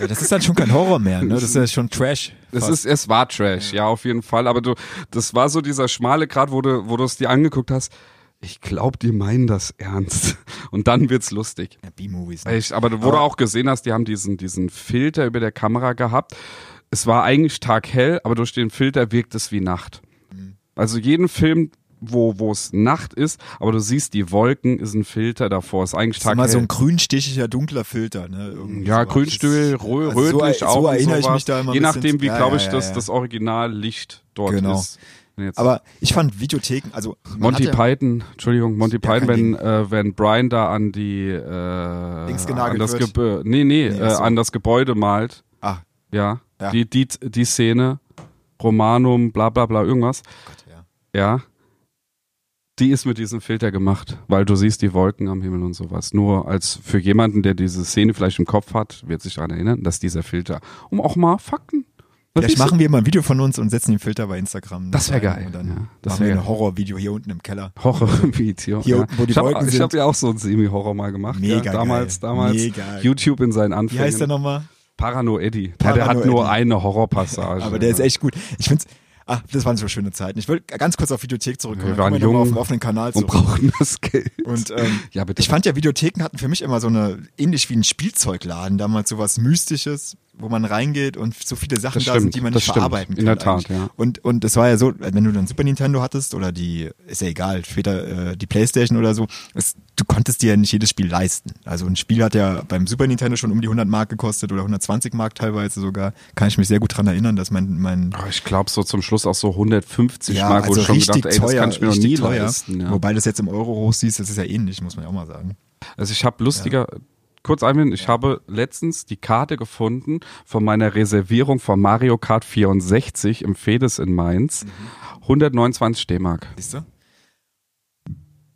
Ja, das ist dann schon kein Horror mehr, ne? Das ist ja schon Trash. Es fast. ist, es war Trash, ja, auf jeden Fall. Aber du, das war so dieser schmale Grad, wo du, wo du es dir angeguckt hast. Ich glaub, die meinen das ernst. Und dann wird's lustig. ja, B-Movies. Ne? Aber wo du auch gesehen hast, die haben diesen, diesen Filter über der Kamera gehabt. Es war eigentlich taghell, aber durch den Filter wirkt es wie Nacht. Mhm. Also jeden Film, wo, wo es Nacht ist, aber du siehst die Wolken, ist ein Filter davor. Ist eigentlich Das ist immer taghell. so ein grünstichiger, dunkler Filter, ne? Irgendwie Ja, sowas. Grünstühl, Das- rö also rötlich so, auch. So erinnere ich mich da immer. Je nachdem, wie, Ja, glaube ich, ja, das, ja. das Originallicht dort Genau. ist. Jetzt Aber ich fand Videotheken, also Monty ja- Python, Entschuldigung, Monty Ja, Python, wenn, äh, wenn Brian da an die äh, Links an das wird. Gebäude, nee, nee, Nee, äh, so. an das Gebäude malt. Ah, Ja. Ja. Die, die, die Szene, Romanum, bla bla bla, irgendwas. Gott, ja. Ja. Die ist mit diesem Filter gemacht, weil du siehst die Wolken am Himmel und sowas. Nur als für jemanden, der diese Szene vielleicht im Kopf hat, wird sich daran erinnern, dass dieser Filter, um auch mal Fakten. Vielleicht machen wir mal ein Video von uns und setzen den Filter bei Instagram. Das wär rein geil, Und dann ja, das machen wir ein. Horrorvideo hier unten im Keller. Horror-Video. Hier ja. unten, wo die ich habe Wolken ich hab sind. ja auch so ein Semi-Horror mal gemacht. Mega ja. Damals, geil. damals. Mega. YouTube in seinen Wie Anfängen. heißt der nochmal? Parano Eddie. Ja, der Parano hat nur Eddie. eine Horrorpassage. Aber der ist echt gut. Ich find's, ach, das waren so schöne Zeiten. Ich will ganz kurz auf Videothek zurückkommen. Wir waren jung auf den offenen Kanal und zurück. brauchen das Geld. Und ähm, ja, bitte. ich fand ja, Videotheken hatten für mich immer so eine, ähnlich wie ein Spielzeugladen, damals so was Mystisches, wo man reingeht und so viele Sachen Das da stimmt, sind, die man das nicht stimmt. verarbeiten kann. In der Tat, ja. Und, und es war ja so, wenn du dann Super Nintendo hattest oder die, ist ja egal, später äh, die Playstation oder so, es, du konntest dir ja nicht jedes Spiel leisten. Also ein Spiel hat ja beim Super Nintendo schon um die 100 Mark gekostet oder 120 Mark teilweise sogar. Kann ich mich sehr gut dran erinnern, dass mein, mein Oh, ich glaube so zum Schluss auch so 150 ja, Mark, wo also ich schon richtig gedacht, ey, das teuer, kann ich mir noch richtig nie teuer. leisten. Ja. Wobei das jetzt im Euro hoch siehst, das ist ja ähnlich, muss man ja auch mal sagen. Also ich habe lustiger, kurz einwenden, ich habe letztens die Karte gefunden von meiner Reservierung von Mario Kart 64 im Fedes in Mainz. Mhm. 129 D-Mark. Siehst du?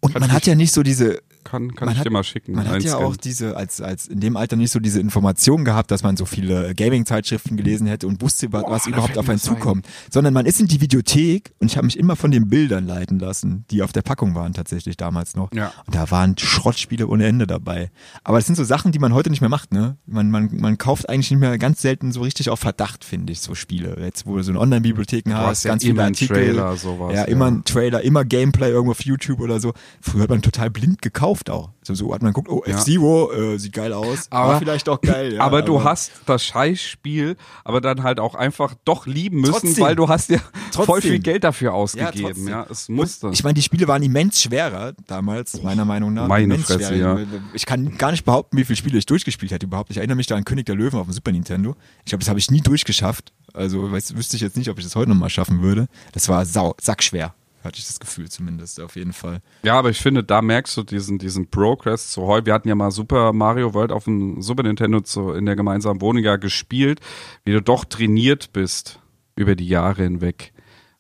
Und Kann man hat ja nicht so diese, Kann, kann Man ich hat- dir mal schicken. man hat ja auch diese, als, als in dem Alter nicht so diese Information gehabt, dass man so viele Gaming-Zeitschriften gelesen hätte und wusste, Boah, was überhaupt auf einen ein. zukommt. Sondern man ist in die Videothek und ich habe mich immer von den Bildern leiten lassen, die auf der Packung waren tatsächlich damals noch. Ja. Und da waren Schrottspiele ohne Ende dabei. Aber das sind so Sachen, die man heute nicht mehr macht, ne? Man, man, man kauft eigentlich nicht mehr ganz selten so richtig auf Verdacht, finde ich, so Spiele. Jetzt, wo du so eine Online-Bibliotheken hast, ja ganz viele Artikel. Trailer, sowas, ja, ja. immer ein Trailer, immer Gameplay irgendwo auf YouTube oder so. Früher hat man total blind gekauft auch. So, so hat man geguckt, oh, Ja. F-Zero, äh, sieht geil aus. Aber- War vielleicht auch geil, *laughs* ja. aber du hast das Scheißspiel, aber dann halt auch einfach doch lieben müssen, Trotzdem. weil du hast ja voll Trotzdem. viel Geld dafür Ja, ausgegeben. trotzdem. Ja, es musste. Ich meine, die Spiele waren immens schwerer damals, meiner Meinung nach. meine immens Fresse, schwerer. ja. Ich kann gar nicht behaupten, wie viele Spiele ich durchgespielt hätte überhaupt. Ich erinnere mich da an König der Löwen auf dem Super Nintendo. Ich glaube, das habe ich nie durchgeschafft. Also weiß, wüsste ich jetzt nicht, ob ich das heute nochmal schaffen würde. Das war sau, sackschwer, hatte ich das Gefühl zumindest, auf jeden Fall. Ja, aber ich finde, da merkst du diesen, diesen Progress zu heute. Wir hatten ja mal Super Mario World auf dem Super Nintendo zu, in der gemeinsamen Wohnung ja gespielt, wie du doch trainiert bist über die Jahre hinweg.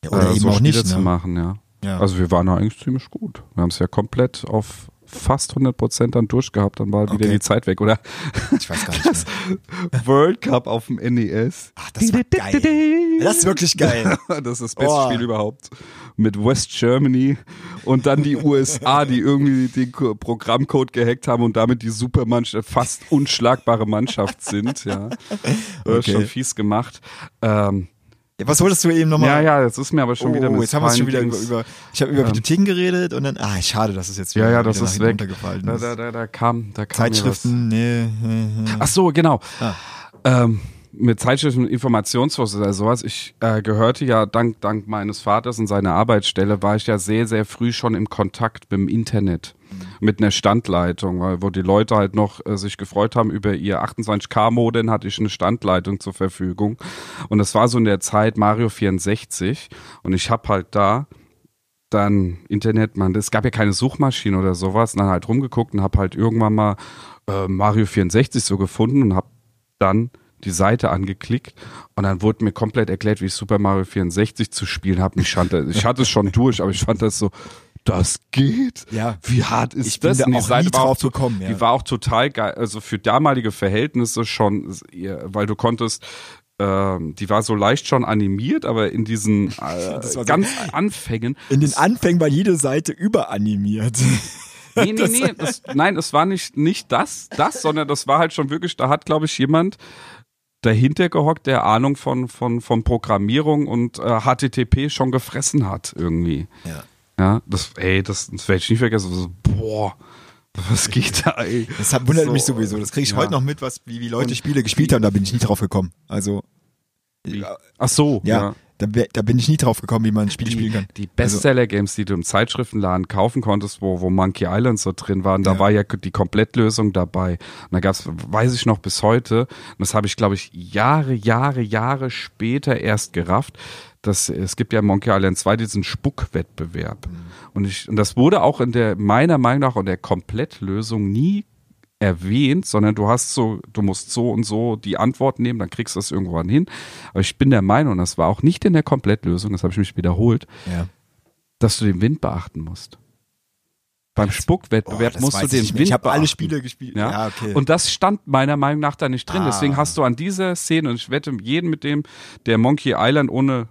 Ja, oder äh, eben so auch Spiele nicht, zu ne? machen, ja. Ja. Also wir waren da eigentlich ziemlich gut. Wir haben es ja komplett auf fast 100 Prozent dann durchgehabt, dann war wieder Okay. die Zeit weg, oder? Ich weiß gar nicht mehr. World Cup auf dem NES. Ach, das war geil. Das ist wirklich geil. *laughs* Das ist das beste Oh. Spiel überhaupt. Mit West Germany und dann die USA, die irgendwie den Programmcode gehackt haben und damit die Supermannschaft, fast unschlagbare Mannschaft sind, ja. Das *laughs* Okay. schon fies gemacht. Ähm, was wolltest du eben nochmal? ja, ja, jetzt ist mir aber schon oh, wieder mit jetzt haben wir es schon wieder über, Dings- über ich habe über Ähm. Videotheken geredet und dann, ah, schade, dass es jetzt wieder, Ja, ja, das ist weg. runtergefallen Da, ist. da, da, da kam, da kam. Zeitschriften, nee. Ach so, genau. Ah. Ähm, mit Zeitschriften und Informationsfluss oder sowas. Ich äh, gehörte ja dank, dank meines Vaters und seiner Arbeitsstelle war ich ja sehr, sehr früh schon im Kontakt mit dem Internet. Mit einer Standleitung, weil, wo die Leute halt noch äh, sich gefreut haben über ihr 28K-Modem, hatte ich eine Standleitung zur Verfügung. Und das war so in der Zeit Mario 64. Und ich habe halt da dann Internet, man, es gab ja keine Suchmaschine oder sowas, und dann halt rumgeguckt und habe halt irgendwann mal äh, Mario 64 so gefunden und habe dann die Seite angeklickt und dann wurde mir komplett erklärt, wie ich Super Mario 64 zu spielen habe. Ich, ich hatte es schon durch, aber ich fand das so, das geht? Ja. Wie hart ist Ich bin das? da Und die auch Seite nie war drauf gekommen, ja. Die war auch total geil, also für damalige Verhältnisse schon, weil du konntest ähm, die war so leicht schon animiert, aber in diesen *laughs* äh, war so- ganz Anfängen In den Anfängen war jede Seite überanimiert. Nee, nee, *laughs* nee. Das, nein, es war nicht, nicht das, das, sondern das war halt schon wirklich, da hat, glaube ich, jemand dahinter gehockt, der Ahnung von, von, von Programmierung und äh, HTTP schon gefressen hat irgendwie. Ja. Ja, das, ey, das, das werde ich nie vergessen. So, boah, was geht da, ey? Das hat- wundert So, mich sowieso. Das kriege ich ja. heute noch mit, was, wie, wie Leute Und Spiele gespielt haben. Da bin ich nie drauf gekommen. Also, ja, Ach so, ja. Da, da bin ich nie drauf gekommen, wie man Spiele spielen kann. Die Also- Bestseller-Games, die du im Zeitschriftenladen kaufen konntest, wo, wo Monkey Island so drin waren, da Ja. war ja die Komplettlösung dabei. Und da gab's, weiß ich noch bis heute, und das habe ich, glaube ich, Jahre, Jahre, Jahre später erst gerafft, dass es gibt ja in Monkey Island 2 diesen Spuckwettbewerb. Mhm. Und ich, und das wurde auch in der, meiner Meinung nach, in der Komplettlösung nie erwähnt, sondern du hast so, du musst so und so die Antwort nehmen, dann kriegst du das irgendwann hin. Aber ich bin der Meinung, das war auch nicht in der Komplettlösung, das habe ich mich wiederholt, Ja. dass du den Wind beachten musst. Beim Spuckwettbewerb Oh, musst du den ich. Wind Ich habe alle. Spiele gespielt. Ja. Ja, okay. Und das stand meiner Meinung nach da nicht drin. Ah. Deswegen hast du an dieser Szene, und ich wette jeden mit dem, der Monkey Island ohne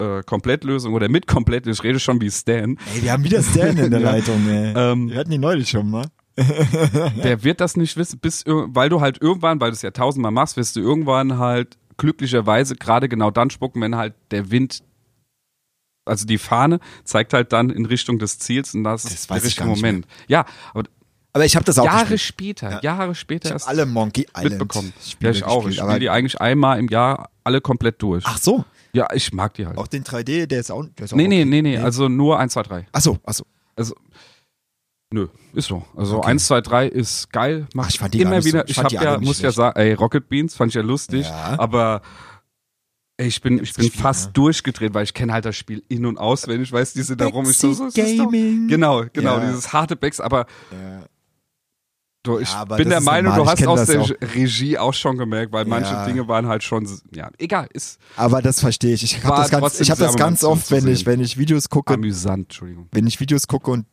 äh, Komplettlösung oder mit Komplettlösung, ich rede schon wie Stan, Ey, wir haben wieder Stan in der. *laughs* Leitung, ey. Ähm, wir hatten die neulich schon mal. *laughs* der wird das nicht wissen, bis, weil du halt irgendwann, weil du es ja tausendmal machst, wirst du irgendwann halt glücklicherweise gerade genau dann spucken, wenn halt der Wind, also die Fahne zeigt halt dann in Richtung des Ziels und das, Das ist der ich richtige Moment. Ja, aber Aber ich habe das auch Jahre gespielt. später, Ja. Jahre später Ich erst alle Monkey Island mitbekommen. Ja, Spiele ich auch. Ich gespielt, spiele aber- die eigentlich einmal im Jahr alle komplett durch. Ach so, Ja, ich mag die halt. auch den 3D, der ist auch, der ist auch nee, nee, okay. nee, nee, also nur 1, 2, 3. Ach so, ach so. Also, nö, ist so. Also Okay. 1, 2, 3 ist geil. Macht Ach, ich fand die immer nicht so- wieder. ich ich hab ja, muss ja schlecht. sagen, ey, Rocket Beans fand ich ja lustig, Ja. aber ey, ich bin, ich bin gespielt, fast ne? durchgedreht, weil ich kenne halt das Spiel in- und auswendig, weiß die sind da rum. Ich so, so, Gaming. Genau, genau, Ja. dieses harte Backs, aber Ja. du, ich Ja, bin der Meinung, normal, du hast aus der Regie auch schon gemerkt, weil manche Ja. Dinge waren halt schon, ja, egal, ist Aber das verstehe ich. Ich habe das ganz, ich hab das ganz oft, wenn ich, wenn ich Videos gucke, amüsant, Entschuldigung. wenn ich Videos gucke und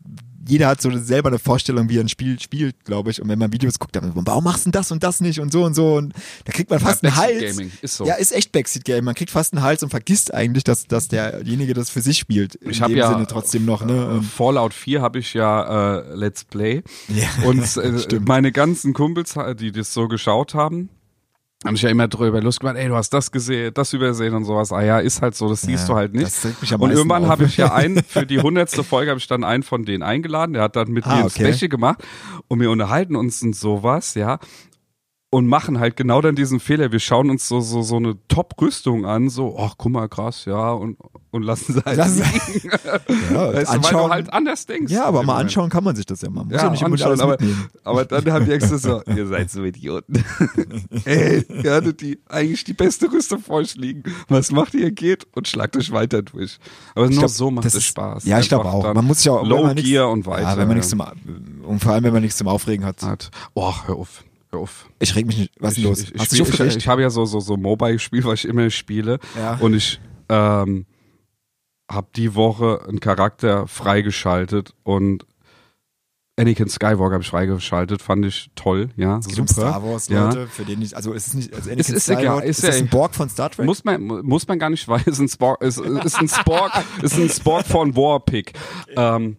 jeder hat so selber eine Vorstellung, wie er ein Spiel spielt, glaube ich. Und wenn man Videos guckt, dann warum machst du denn das und das nicht und so und so und da kriegt man fast Ja, einen Hals. Gaming, ist so. Ja, ist echt Backseat Game. Man kriegt fast einen Hals und vergisst eigentlich, dass, dass derjenige das für sich spielt. In Ich habe ja Sinne trotzdem noch, äh, ne? Fallout 4 habe ich ja äh, Let's Play Ja, und *laughs* äh, meine ganzen Kumpels, die das so geschaut haben, haben sich ja immer drüber Lust gemacht, ey, du hast das gesehen, das übersehen und sowas. Ah ja, ist halt so, das siehst Ja, du halt nicht. und irgendwann habe ich ja einen, *laughs* für die hundertste Folge habe ich dann einen von denen eingeladen, der hat dann mit Ah, mir ein okay. Special gemacht und wir unterhalten uns und sowas, ja. Und machen halt genau dann diesen Fehler. Wir schauen uns so, so, so eine Top-Rüstung an, so, ach, guck mal, krass, ja, und, und lassen sie halt Lassen- liegen. *laughs* Ja, Weißt du, weil du anschauen- halt anders denkst. ja, aber mal Moment. anschauen kann man sich das ja mal. Muss ja, Ja, nicht anschauen, alles aber, mitnehmen. aber dann haben die extra so, *laughs* ihr seid so Idioten. *laughs* Ey, ihr hattet die, eigentlich die beste Rüstung vor euch liegen. Was macht ihr? Geht und schlagt euch weiter durch. Aber nur glaub, so macht es Spaß. Ja, ich glaube auch. Man muss sich auch Low Gear und weiter. Ja, wenn man nichts zum, und vor allem, wenn man nichts zum Aufregen hat. hat. Oh, hör auf. Auf. Ich reg mich nicht. Was ist los? Ich, ich, Hast spiel, ich, ich habe ja so, so, so Mobile-Spiel, was ich immer spiele. Ja. Und ich ähm, habe die Woche einen Charakter freigeschaltet und Anakin Skywalker habe ich freigeschaltet, fand ich toll, ja, Es geht um super. Star Wars, ja. Leute, für den ich, also es ist nicht, also Es ist egal, Skywalker, ist ist das ja- ein Borg von Star Trek? Muss man, muss man gar nicht *laughs* weiß, ist ein Spork, ist, ist ein Spork, ist ein Spork von Warpick. Ähm,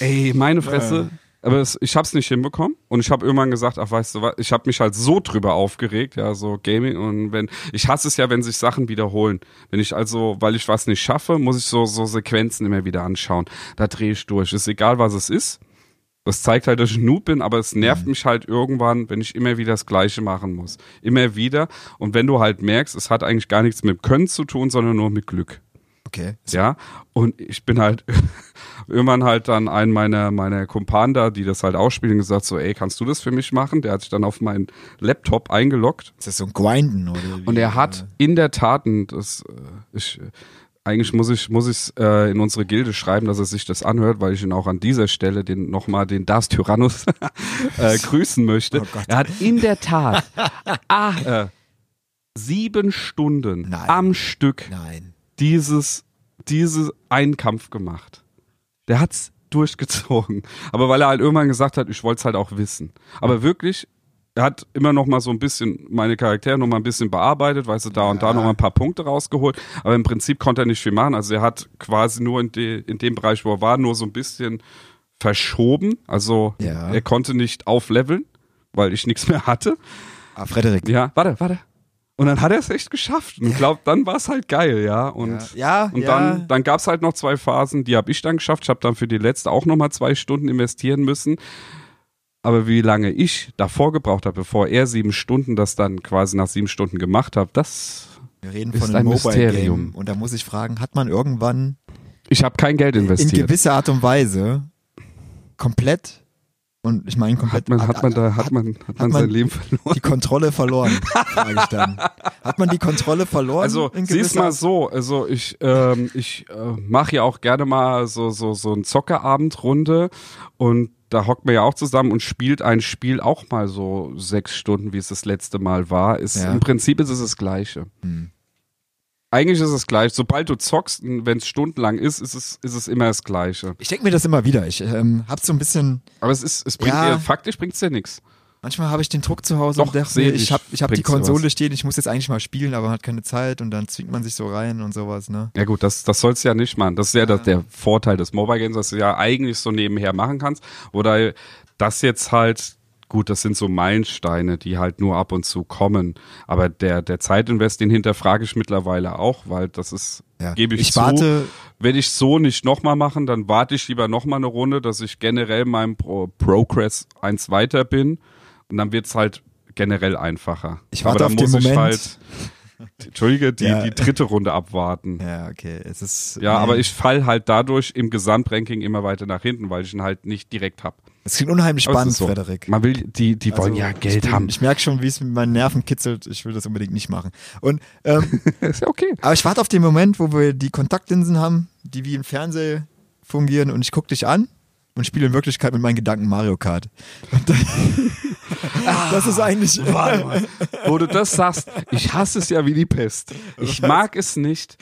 ey, meine Fresse. Aber es, ich hab's nicht hinbekommen und ich habe irgendwann gesagt, ach weißt du was, ich habe mich halt so drüber aufgeregt, ja, so Gaming und wenn ich hasse es ja, wenn sich Sachen wiederholen. Wenn ich also, weil ich was nicht schaffe, muss ich so so Sequenzen immer wieder anschauen. Da drehe ich durch. Ist egal, was es ist. Das zeigt halt, dass ich Noob bin, aber es nervt mich halt irgendwann, wenn ich immer wieder das Gleiche machen muss. Immer wieder. Und wenn du halt merkst, es hat eigentlich gar nichts mit Können zu tun, sondern nur mit Glück. Okay. Ja. Und ich bin halt *laughs* irgendwann halt dann einen meiner, meiner Kumpanen da, die das halt ausspielen, gesagt so, ey, kannst du das für mich machen? Der hat sich dann auf meinen Laptop eingeloggt. Ist das so ein Grinden oder wie? Und er hat in der Tat, und das, äh, ich, eigentlich muss ich muss ich äh, in unsere Gilde schreiben, dass er sich das anhört, weil ich ihn auch an dieser Stelle den nochmal den Das Tyrannus *laughs* äh, *laughs* grüßen möchte. Oh er hat in der Tat ah, äh, sieben Stunden Nein. am Stück Nein. Dieses diese einen Kampf gemacht. Der hat's durchgezogen, aber weil er halt irgendwann gesagt hat, ich wollte es halt auch wissen. Aber wirklich, er hat immer noch mal so ein bisschen meine Charaktere noch mal ein bisschen bearbeitet, weißt du, da und da noch mal ein paar Punkte rausgeholt, aber im Prinzip konnte er nicht viel machen. Also er hat quasi nur in, de, in dem Bereich, wo er war, nur so ein bisschen verschoben. Also Ja. er konnte nicht aufleveln, weil ich nichts mehr hatte. Ah, Frederik. Ja, warte, warte. Und dann hat er es echt geschafft. Und ich glaube, dann war es halt geil, ja. Und, Ja, und ja. dann, dann gab es halt noch zwei Phasen, die habe ich dann geschafft. Ich habe dann für die letzte auch nochmal zwei Stunden investieren müssen. Aber wie lange ich davor gebraucht habe, bevor er sieben Stunden das dann quasi nach sieben Stunden gemacht hat, das. Wir reden Ist von ein einem Mobile Mysterium. Game. Und da muss ich fragen, hat man irgendwann Ich habe kein Geld in investiert. gewisser Art und Weise komplett und ich meine komplett Hat man, hat man da, hat man, hat man man- sein Leben verloren? die Kontrolle verloren, frage ich dann. Hat man die Kontrolle verloren? Also siehst mal so, also ich ähm, ich äh, mache ja auch gerne mal so so so ein Zockerabendrunde und da hockt man ja auch zusammen und spielt ein Spiel auch mal so sechs Stunden, wie es das letzte Mal war. Ist, Ja. Im Prinzip ist es das Gleiche. Hm. Eigentlich ist es gleich. Sobald du zockst, wenn es stundenlang ist, ist es, ist es immer das Gleiche. Ich denke mir das immer wieder. Ich ähm, hab so ein bisschen, Aber es ist, es bringt Ja. dir, faktisch bringt es dir nichts. manchmal habe ich den Druck zu Hause Doch, und dachte ich, ich habe ich hab die bringt's Konsole stehen, ich muss jetzt eigentlich mal spielen, aber man hat keine Zeit und dann zwingt man sich so rein und sowas, ne? Ja gut, das, das sollst du ja nicht machen. Das ist ja, Das, der Vorteil des Mobile Games, dass du ja eigentlich so nebenher machen kannst. Oder das jetzt halt, gut, das sind so Meilensteine, die halt nur ab und zu kommen. Aber der, der Zeitinvest, den hinterfrage ich mittlerweile auch, weil das ist, Ja. gebe ich, ich zu. warte, Wenn ich so nicht nochmal machen, dann warte ich lieber nochmal eine Runde, dass ich generell meinem Pro Progress eins weiter bin. Und dann wird's halt generell einfacher. Ich warte Aber auf den Moment. halt, Entschuldige, die, Ja. die dritte Runde abwarten. ja, okay, es ist, Ja, nee. aber ich fall halt dadurch im Gesamtranking immer weiter nach hinten, weil ich ihn halt nicht direkt hab. es klingt unheimlich spannend, so. Frederik. Man will, die, die wollen Also, ja ich Geld bin, haben. Ich merke schon, wie es mit meinen Nerven kitzelt. Ich will das unbedingt nicht machen. Und ähm, *laughs* ist ja okay. aber ich warte auf den Moment, wo wir die Kontaktlinsen haben, die wie im Fernsehen fungieren und ich gucke dich an und spiele in Wirklichkeit mit meinen Gedanken Mario Kart. *laughs* *laughs* Das ist eigentlich Warte mal. Wo du das sagst, ich hasse es ja wie die Pest. Ich mag es nicht.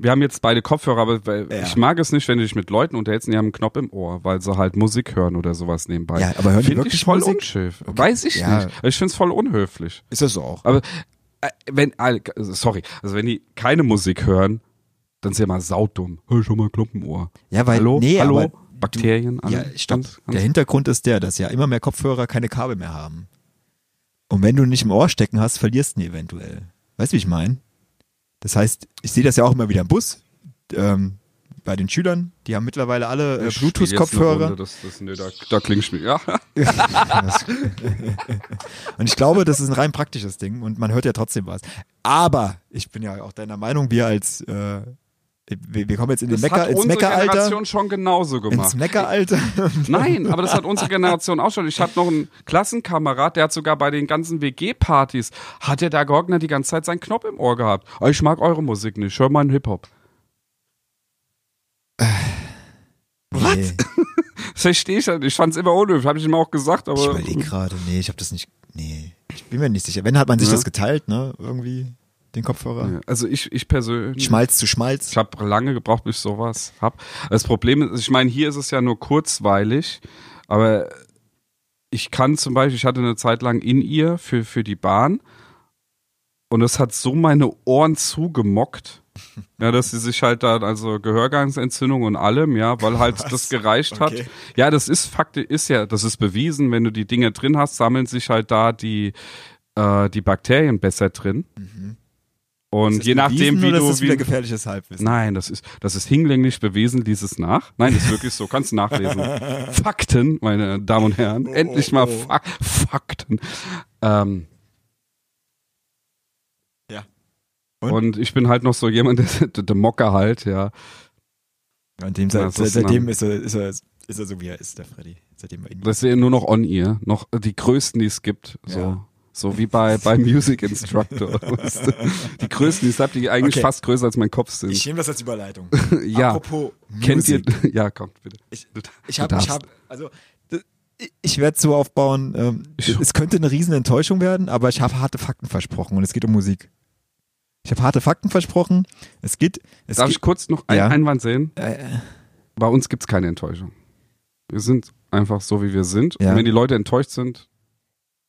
Wir haben jetzt beide Kopfhörer, aber Ja. ich mag es nicht, wenn du dich mit Leuten unterhältst und die haben einen Knopf im Ohr, weil sie halt Musik hören oder sowas nebenbei. Ja, aber hören die wirklich ich voll Musik? unschöf. Weiß ich Ja. nicht. Ich finde es voll unhöflich. ist das auch. Aber äh, wenn, sorry, also wenn die keine Musik hören, dann sind sie mal saudumm. Hör schon mal Klumpen im Ohr. Ja, weil hallo, nee, hallo, aber Bakterien. Ja, alle, stopp. ganz- ganz- Der Hintergrund ist der, dass ja immer mehr Kopfhörer keine Kabel mehr haben. Und wenn du nicht im Ohr stecken hast, verlierst du ihn eventuell. Weißt du, wie ich meine? Das heißt, ich sehe das ja auch immer wieder im Bus. Ähm, bei den Schülern, die haben mittlerweile alle äh, Bluetooth-Kopfhörer. Das, das, nee, da, da klingt mir. Ja. *laughs* Und ich glaube, das ist ein rein praktisches Ding und man hört ja trotzdem was. Aber ich bin ja auch deiner Meinung, wir als äh, wir, kommen jetzt in den Das Mecker, hat ins unsere Meckeralter. Generation schon genauso Ins gemacht. Meckeralter. *laughs* Nein, aber das hat unsere Generation auch schon. Ich hatte noch einen Klassenkamerad, der hat sogar bei den ganzen WG-Partys, hat er da hat die ganze Zeit seinen Knopf im Ohr gehabt. Oh, ich mag eure Musik nicht, ich hör meinen Hip-Hop. Was? Nee, *laughs* Das verstehe ich halt. Ich fand's immer unhöflich, habe ich ihm auch gesagt, ich aber. überlege gerade, nee, ich habe das nicht. Nee, ich bin mir nicht sicher. Wenn hat man sich Ja. das geteilt, ne? Irgendwie, den Kopfhörer. Ja, Also ich, ich persönlich. Schmalz zu Schmalz. Ich habe lange gebraucht, bis ich sowas hab. Das Problem ist, ich meine, hier ist es ja nur kurzweilig, aber ich kann zum Beispiel, ich hatte eine Zeit lang in ihr für, für die Bahn und es hat so meine Ohren zugemockt, *laughs* ja, dass sie sich halt da, also Gehörgangsentzündung und allem, ja, weil halt das gereicht Okay. hat. Ja, das ist Fakt, ist ja, das ist bewiesen, wenn du die Dinge drin hast, sammeln sich halt da die, äh, die Bakterien besser drin. Mhm. Ist das je nachdem, wie du. Ist das wie, wieder gefährliches Halbwissen? Nein, das ist, das ist hinlänglich bewiesen, lies es nach. Nein, ist wirklich so, kannst du nachlesen. *laughs* Fakten, meine Damen und Herren. Oh, Endlich oh, mal oh. Fak Fakten. Ähm, Ja. Und? Und? ich bin halt noch so jemand, der, der, der Mocker halt, ja. Und dem, Ja, seit, das ist seitdem ist er, ist, er, ist er so, wie er ist, der Freddy. Seitdem er Das sind nur noch on-ear. Noch die größten, die es gibt. So. Ja. So wie bei, bei Music Instructor. *laughs* die größten, die es gibt, die eigentlich Okay. fast größer als mein Kopf sind. Ich nehme das als Überleitung. *laughs* ja. Apropos Kennt ihr, Musik. *laughs* ja, kommt bitte. Ich, ich habe, ich habe, also ich werde so aufbauen. Ähm, es könnte eine riesen Enttäuschung werden, aber ich habe harte Fakten versprochen und es geht um Musik. Ich habe harte Fakten versprochen. Es geht. Es Darf geht ich kurz noch einen Ja. Einwand sehen? äh, Bei uns gibt's keine Enttäuschung. Wir sind einfach so, wie wir sind. Ja. Und wenn die Leute enttäuscht sind,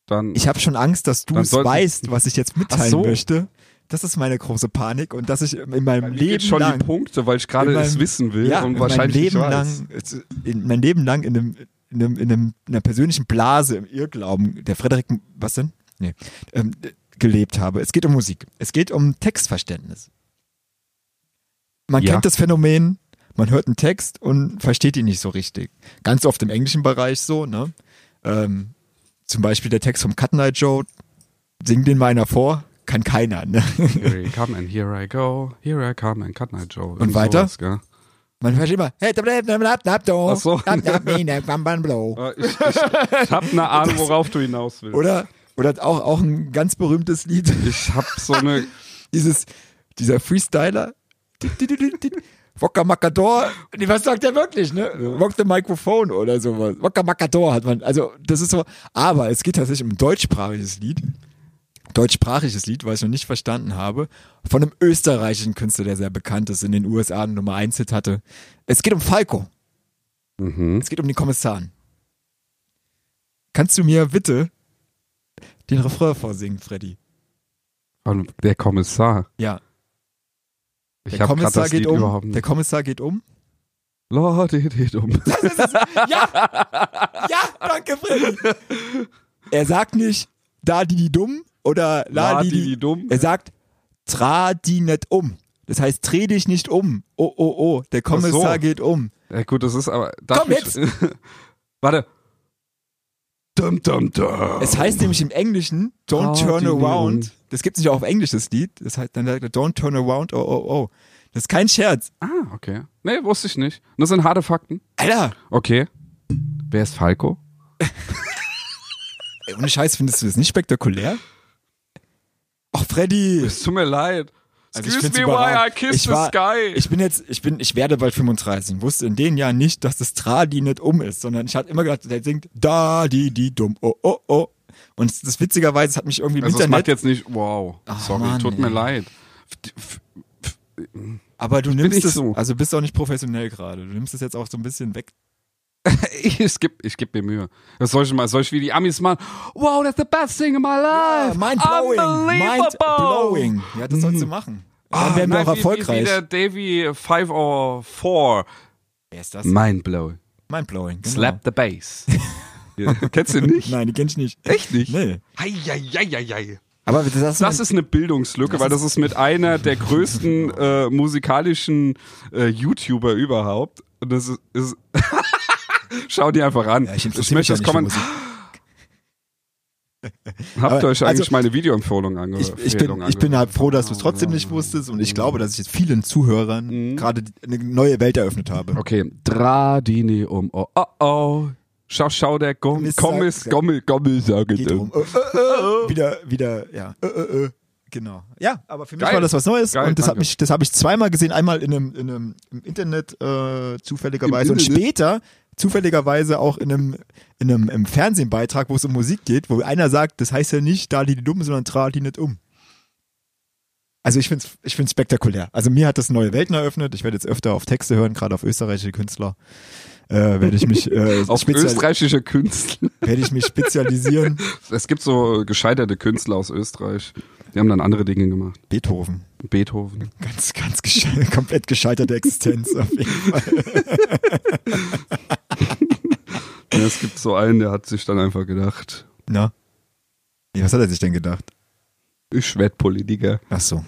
dann. ich habe schon Angst, dass du es weißt, was ich jetzt mitteilen so. möchte. Das ist meine große Panik und dass ich in meinem Leben geht schon lang, die Punkte, weil ich gerade es wissen will ja, und in wahrscheinlich meinem Leben lang, in mein Leben lang in einem, in einem, in einem, in einer persönlichen Blase im Irrglauben, der Frederik, was denn? Nee, ähm, gelebt habe. Es geht um Musik. Es geht um Textverständnis. Man Ja. kennt das Phänomen, man hört einen Text und versteht ihn nicht so richtig. Ganz oft im englischen Bereich so, ne? Ähm, zum Beispiel der Text vom Cut Night Joe, sing den mal einer vor, kann keiner, ne? Here I come and here I go, here I come and cut night Joe. Und weiter? Sowas? Man versteht immer, hey, Ach so. blow. Äh, Ich, ich, ich hab eine Ahnung, worauf du hinaus willst. Oder, oder auch, auch ein ganz berühmtes Lied, Ich hab so eine. dieses, dieser Freestyler. Wodka Macador, nee, was sagt der wirklich, ne? Rock the Microphone oder sowas. Wodka Macador hat man, also das ist so, aber es geht tatsächlich um ein deutschsprachiges Lied. Deutschsprachiges Lied, was ich noch nicht verstanden habe, von einem österreichischen Künstler, der sehr bekannt ist, in den USA einen Nummer 1 Hit hatte. Es geht um Falco. Mhm. Es geht um den Kommissaren. Kannst du mir bitte den Refrain vorsingen, Freddy? Und der Kommissar. Ja. Ich Der Kommissar das geht Lied um. überhaupt Der. Kommissar geht um. Lord, it, it, um. Ja! Ja, danke, Freddy. Er sagt nicht, da die die dumm oder la, La die die die dumm. Er sagt, tra die nicht um. Das heißt, dreh dich nicht um. Oh, oh, oh. Der Kommissar so. geht um. Ja gut, das ist aber. Komm, ich- *laughs* Warte. Dum, dum, dum. Es heißt nämlich im Englischen, don't Tra turn around. Das gibt es nicht auch auf Englisch, das Lied. Das heißt, dann sagt er, don't turn around, oh, oh, oh. Das ist kein Scherz. Ah, okay. Nee, wusste ich nicht. Das sind harte Fakten. Alter, Okay. Wer ist Falco? ey, ohne Scheiß, findest du das nicht spektakulär? Ach, Freddy. Es tut mir leid. Also ich Excuse me why I kissed ich the war, sky. Ich bin jetzt, ich bin, ich werde bald 35. Wusste in den Jahren nicht, dass das Tradi nicht um ist, sondern ich hatte immer gedacht, der singt da die die dumm, oh oh oh. Und das, das witzigerweise das hat mich irgendwie im also es macht jetzt nicht, wow, Ach, sorry, Mann, tut mir ey. leid. aber du nimmst es, so. also bist auch nicht professionell gerade. Du nimmst es jetzt auch so ein bisschen weg. *laughs* ich geb, ich geb mir Mühe. Das soll ich mal, soll ich wie die Amis machen? Wow, that's the best thing in my life. mind blowing, mind blowing. Ja, das sollst du machen. Dann Ah, werden wir nein, auch wie- Wie, erfolgreich. wie der Davy 504. Wer ist das? Mind blowing. Mind blowing. Genau. Slap the bass. *laughs* ja, kennst du nicht? Nein, die kenn ich nicht. Echt nicht? Nee. Heieieiei. Aber das, Das ist eine Bildungslücke, weil das ist mit einer der größten *laughs* äh, musikalischen äh, YouTuber überhaupt. Und das ist. ist Schau dir einfach an. Ja, ich ich möchte das Kommentar. Musik. *laughs* Habt ihr euch eigentlich also, meine Videoempfehlung ange Ich, ich, bin, ich bin halt froh, dass du es trotzdem nicht wusstest und ich glaube, dass ich jetzt vielen Zuhörern Mhm. gerade eine neue Welt eröffnet habe. Okay. Dradini um. Oh, oh, oh. Schau, schau, der Gom Kommissar- Kommiss, Gommel, Gommel, sage Geht um. Äh, äh, äh, *laughs* wieder, wieder, ja. Äh, äh, äh. Genau. Ja, aber für mich Geil. war das was Neues Geil, und das hat danke. mich, das habe ich zweimal gesehen, einmal in einem, in einem im Internet äh, zufälligerweise Im und Internet? später zufälligerweise auch in einem, in einem im Fernsehbeitrag, wo es um Musik geht, wo einer sagt, das heißt ja nicht da die die dumm, sondern tra die nicht um. Also ich finde es ich find's spektakulär. Also mir hat das neue Welten eröffnet. Ich werde jetzt öfter auf Texte hören, gerade auf österreichische Künstler. Äh, werde ich mich äh, *laughs* Auf österreichische Künstler. werde ich mich spezialisieren. Es gibt so gescheiterte Künstler aus Österreich. Die haben dann andere Dinge gemacht. Beethoven. Beethoven. Ganz, ganz gesche komplett gescheiterte Existenz auf jeden Fall. *laughs* Ja, es gibt so einen, der hat sich dann einfach gedacht, Na? Ja, was hat er sich denn gedacht? ich werd Politiker. Ach so.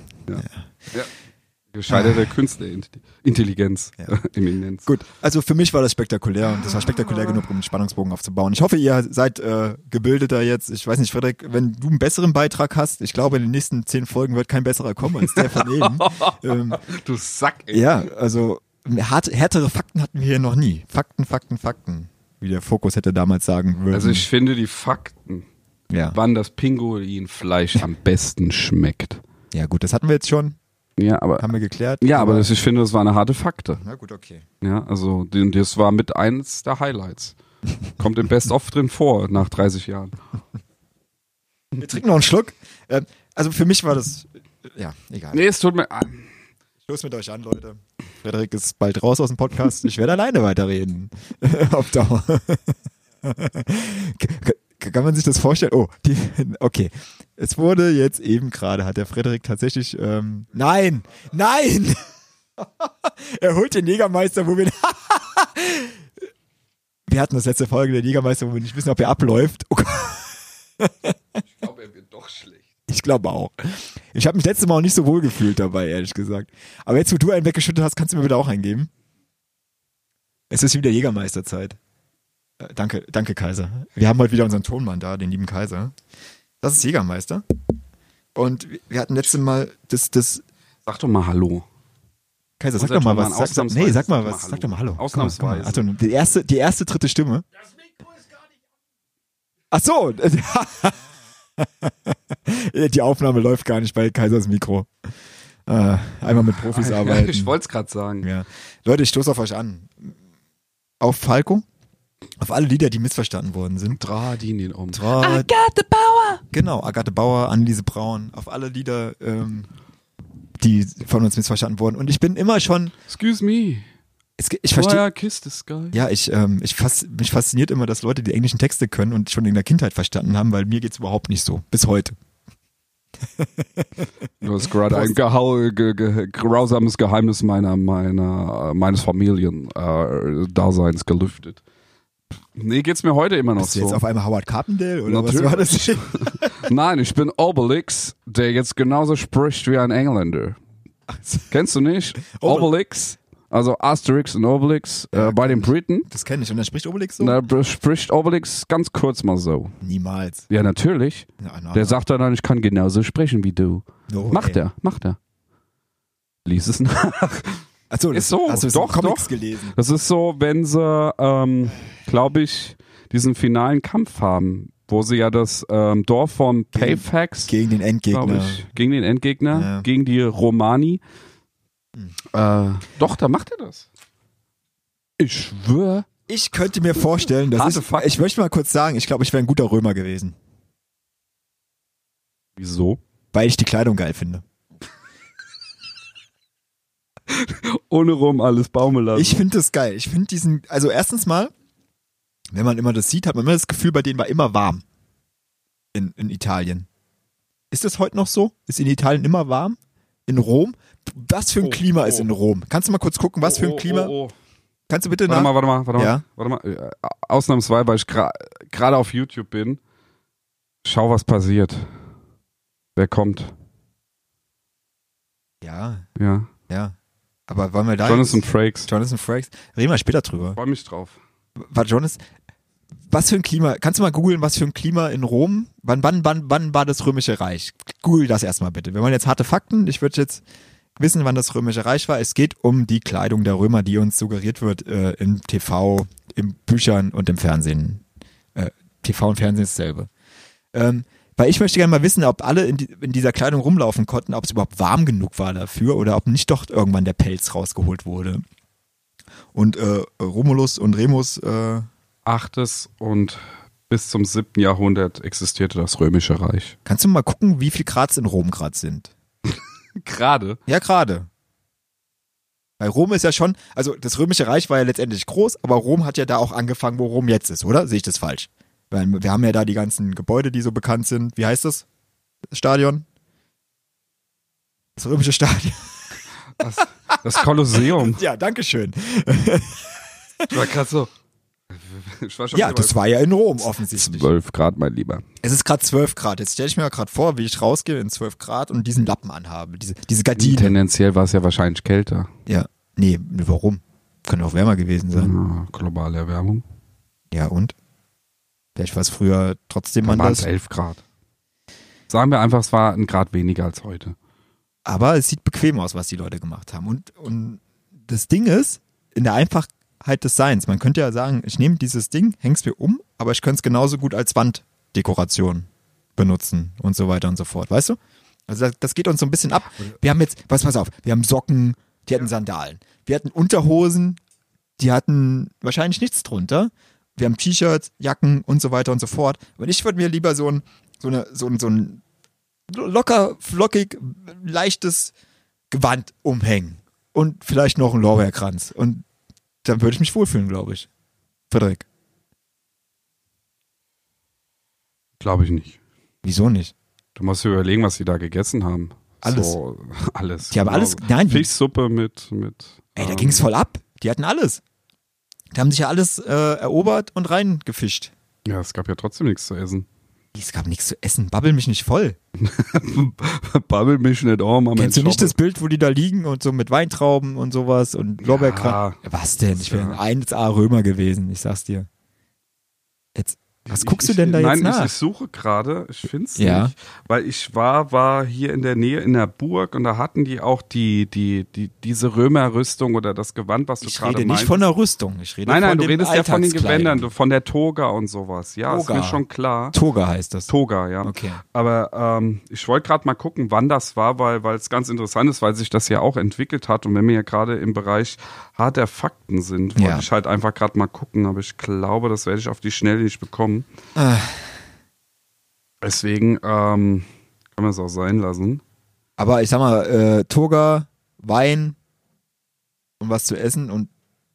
Gescheiterte Künstlerintelligenz. Ah. Ja. *laughs* Eminenz. Gut, also für mich war das spektakulär und das war spektakulär genug, um einen Spannungsbogen aufzubauen. Ich hoffe, ihr seid äh, gebildeter jetzt. Ich weiß nicht, Frederik, wenn du einen besseren Beitrag hast, ich glaube, in den nächsten zehn Folgen wird kein besserer kommen als der von eben. *laughs* ähm, Du Sack, ey. ja, also härtere Fakten hatten wir hier noch nie. Fakten, Fakten, Fakten. Wie der Fokus hätte damals sagen würden. Also ich finde die Fakten, ja. wann das Pinguinfleisch am *laughs* besten schmeckt. ja, gut, das hatten wir jetzt schon. Ja, aber Haben wir geklärt. ja, aber das, ich finde, das war eine harte Fakte. Na gut, okay. Ja, also das war mit eins der Highlights. *laughs* Kommt im Best of drin vor nach 30 Jahren. Wir trinken noch einen Schluck. Ähm, also für mich war das, ja, egal. Nee, es tut mir ah, Schluss mit euch an, Leute. Frederik ist bald raus aus dem Podcast. Ich werde alleine weiterreden. *laughs* Auf Dauer. Kann man sich das vorstellen? Oh, die, okay. Es wurde jetzt eben gerade, hat der Frederik tatsächlich, ähm, nein, nein! *laughs* er holt den Jägermeister, wo wir, *laughs* wir hatten das letzte Folge, der Jägermeister, wo wir nicht wissen, ob er abläuft. Oh ich glaube, er wird doch schlecht. Ich glaube auch. Ich habe mich letztes Mal auch nicht so wohl gefühlt dabei, ehrlich gesagt. Aber jetzt, wo du einen weggeschüttet hast, kannst du mir wieder auch eingeben. Es ist wieder Jägermeisterzeit. Äh, danke, danke, Kaiser. Wir haben heute wieder unseren Tonmann da, den lieben Kaiser. Das ist Jägermeister. Und wir- hatten letztes Mal das, das, Sag doch mal Hallo. Kaiser, sag doch mal was. Sag, nee, sag mal was. Hallo. Sag doch mal Hallo. Komm, Ausnahmsweise. komm mal. Achtung, die erste, die erste dritte Stimme. Ach so. *laughs* *laughs* Die Aufnahme läuft gar nicht bei Kaisers Mikro. Äh, einmal mit Profis arbeiten. ich wollte es gerade sagen. Ja. Leute, ich stoße auf euch an. Auf Falco, auf alle Lieder, die missverstanden worden sind. Tradin ihn um. Tra Agathe Bauer! genau, Agathe Bauer, Anneliese Braun, auf alle Lieder, ähm, die von uns missverstanden wurden. Und ich bin immer schon, Excuse me. Es, ich verstehe, Why I kiss the sky. ja, ich, ähm, ich fas mich fasziniert immer, dass Leute die englischen Texte können und schon in der Kindheit verstanden haben, weil mir geht's überhaupt nicht so. Bis heute. *laughs* Du hast gerade ein gehau ge ge grausames Geheimnis meiner, meiner, meines Familiendaseins gelüftet. Nee, geht's mir heute immer noch Bist du so. jetzt auf einmal Howard Carpendale oder Natürlich. was war das? *laughs* Nein, ich bin Obelix, der jetzt genauso spricht wie ein Engländer. Kennst du nicht? Obel- Obelix, also Asterix und Obelix Ja, äh, bei den Briten. Das kenne ich. Und dann spricht Obelix so? Da spricht Obelix ganz kurz mal so. Niemals. Ja, natürlich. Ja, na, Der na. sagt dann, ich kann genauso sprechen wie du. No, Macht ey. er, macht er. Lies es nach. *laughs* Achso, das Ist so. Hast du Doch, Comics doch. gelesen? Das ist so, wenn sie, ähm, glaube ich, diesen finalen Kampf haben, wo sie ja das ähm, Dorf von Payfax, Gegen den Endgegner. ich, gegen den Endgegner, Ja. Gegen die Romani. Äh, doch, da macht er das. Ich schwör. Ich könnte mir vorstellen, dass ich, ich möchte mal kurz sagen, ich glaube, ich wäre ein guter Römer gewesen, Wieso? weil ich die Kleidung geil finde. Ohne rum alles baumeln lassen. Ich finde das geil. Ich finde diesen, also erstens mal, wenn man immer das sieht, hat man immer das Gefühl, bei denen war immer warm. In, in Italien. Ist das heute noch so? Ist in Italien immer warm? In Rom? Was für ein Oh, Klima oh. ist in Rom? Kannst du mal kurz gucken, was für ein Klima? Oh, oh, oh. Kannst du bitte Warte nach? mal, warte mal, warte mal. Ja? Warte mal. Äh, Ausnahmsweise, weil ich gra- gerade auf YouTube bin. Schau, was passiert. Wer kommt? Ja, Ja. ja. Aber wollen wir da Jonathan jetzt- Frakes. Jonathan Frakes? Reden wir später drüber. Freue mich drauf. War Jonas, was für ein Klima, kannst du mal googeln, was für ein Klima in Rom, wann, wann, wann, wann war das Römische Reich? Google das erstmal bitte. Wir wollen jetzt harte Fakten, ich würde jetzt wissen, wann das Römische Reich war. Es geht um die Kleidung der Römer, die uns suggeriert wird äh, im TV, in Büchern und im Fernsehen. Äh, TV und Fernsehen ist dasselbe. Ähm, weil ich möchte gerne mal wissen, ob alle in, die, in dieser Kleidung rumlaufen konnten, ob es überhaupt warm genug war dafür oder ob nicht doch irgendwann der Pelz rausgeholt wurde. Und äh, Romulus und Remus äh, Achtes und bis zum siebten Jahrhundert existierte das Römische Reich. Kannst du mal gucken, wie viel Grad es in Rom gerade sind? *laughs* *laughs* Gerade. Ja, gerade. Weil Rom ist ja schon, also das Römische Reich war ja letztendlich groß, aber Rom hat ja da auch angefangen, wo Rom jetzt ist, oder? Sehe ich das falsch? Weil wir haben ja da die ganzen Gebäude, die so bekannt sind. Wie heißt das? Das Stadion? Das Römische Stadion. Das, das Kolosseum. *laughs* Ja, danke schön. Ich war gerade so. Ich war schon Ja, das war ja in Rom offensichtlich. 12 Grad, mein Lieber. Es ist gerade 12 Grad. Jetzt stelle ich mir mal gerade vor, wie ich rausgehe in 12 Grad und diesen Lappen anhabe. Diese, diese Gardine. Tendenziell war es ja wahrscheinlich kälter. Ja. Nee, warum? Könnte auch wärmer gewesen sein. Ja, globale Erwärmung. Ja, und? Vielleicht war es früher trotzdem Dann waren es anders. 11 Grad. Sagen wir einfach, es war ein Grad weniger als heute. Aber es sieht bequem aus, was die Leute gemacht haben. Und, und das Ding ist, in der Einfachheit des Seins, man könnte ja sagen, ich nehme dieses Ding, häng's mir um, aber ich könnte es genauso gut als Wanddekoration benutzen und so weiter und so fort. Weißt du? Also das, das geht uns so ein bisschen ab. Wir haben jetzt, pass, pass auf, wir haben Socken, die hatten Sandalen. Wir hatten Unterhosen, die hatten wahrscheinlich nichts drunter. Wir haben T-Shirts, Jacken und so weiter und so fort. Und ich würde mir lieber so ein, so eine, so ein, so ein locker, flockig, leichtes Gewand umhängen. Und vielleicht noch einen Lorbeerkranz. Und dann würde ich mich wohlfühlen, glaube ich. Frederik, Glaube ich nicht. wieso nicht? Du musst dir überlegen, was sie da gegessen haben. Alles. So, *laughs* alles. Die haben alles- Genau. nein, die- Fischsuppe mit, mit. Ey, da ähm, ging's voll ab. Die hatten alles. Die haben sich ja alles äh, erobert und reingefischt. Ja, es gab ja trotzdem nichts zu essen. Es gab nichts zu essen. Babbel mich nicht voll. *laughs* Babbel mich nicht um, Mama. Kennst du nicht das Bild, wo die da liegen und so mit Weintrauben und sowas und Lorbeerkranz? Was denn? Ich wäre Ja. ein 1A Römer gewesen, ich sag's dir. Jetzt, Was guckst ich, du denn da nein, jetzt nach? Ich, ich suche gerade, ich finde es Ja. nicht. Weil ich war, war hier in der Nähe in der Burg und da hatten die auch die, die, die, diese Römerrüstung oder das Gewand, was du Ich gerade rede nicht meinst. von der Rüstung. Ich rede Nein, nein, von du redest ja von den. Gewändern, von der Toga und sowas. Ja, ist Toga. mir schon klar. Toga heißt das. Toga, ja. Okay. Aber ähm, ich wollte gerade mal gucken, wann das war, weil weil es ganz interessant ist, weil sich das ja auch entwickelt hat. Und wenn wir ja gerade im Bereich harter Fakten sind, wollte Ja. ich halt einfach gerade mal gucken. Aber ich glaube, das werde ich auf die Schnelle nicht bekommen. Ah. Deswegen ähm, kann man es auch sein lassen. Aber ich sag mal, äh, Toga, Wein und was zu essen und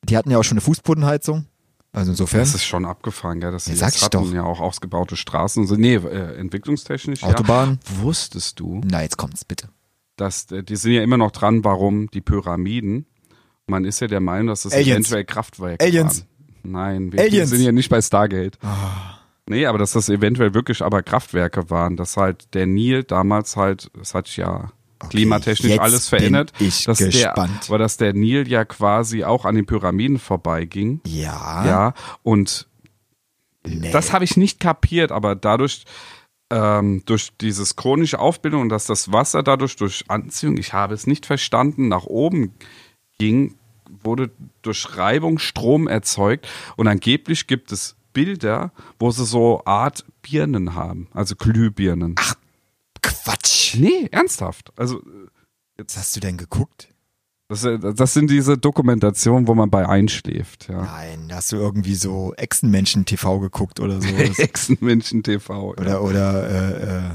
die hatten ja auch schon eine Fußbodenheizung. Also insofern. Das ist schon abgefahren, gell? Dass Ja, sag ich hatten doch. ja auch ausgebaute Straßen. und So. Nee, äh, entwicklungstechnisch. Autobahn. Ja. Wusstest du, Na, jetzt kommt's bitte. dass äh, die sind ja immer noch dran, warum die Pyramiden. Man ist ja der Meinung, dass das Aliens. eventuell Kraftwerke Aliens. waren. Nein, wir Aliens. sind ja nicht bei Stargate. Ah. Nee, aber dass das eventuell wirklich aber Kraftwerke waren, dass halt der Nil damals halt, das hat ja klimatechnisch jetzt alles verändert, bin ich dass gespannt. der, aber dass der Nil ja quasi auch an den Pyramiden vorbeiging. Ja. Ja, und Nee. das habe ich nicht kapiert, aber dadurch, ähm, durch dieses chronische Aufbildung und dass das Wasser dadurch durch Anziehung, ich habe es nicht verstanden, nach oben ging, wurde durch Reibung Strom erzeugt und angeblich gibt es Bilder, wo sie so Art Birnen haben, also Glühbirnen. Ach, Quatsch. nee, ernsthaft. Also Was hast du denn geguckt? das, äh, das sind diese Dokumentationen, wo man bei einschläft. Ja. Nein, hast du irgendwie so Echsenmenschen TV geguckt oder so? *laughs* Das- Hexenmenschen TV. ja. oder oder äh, äh,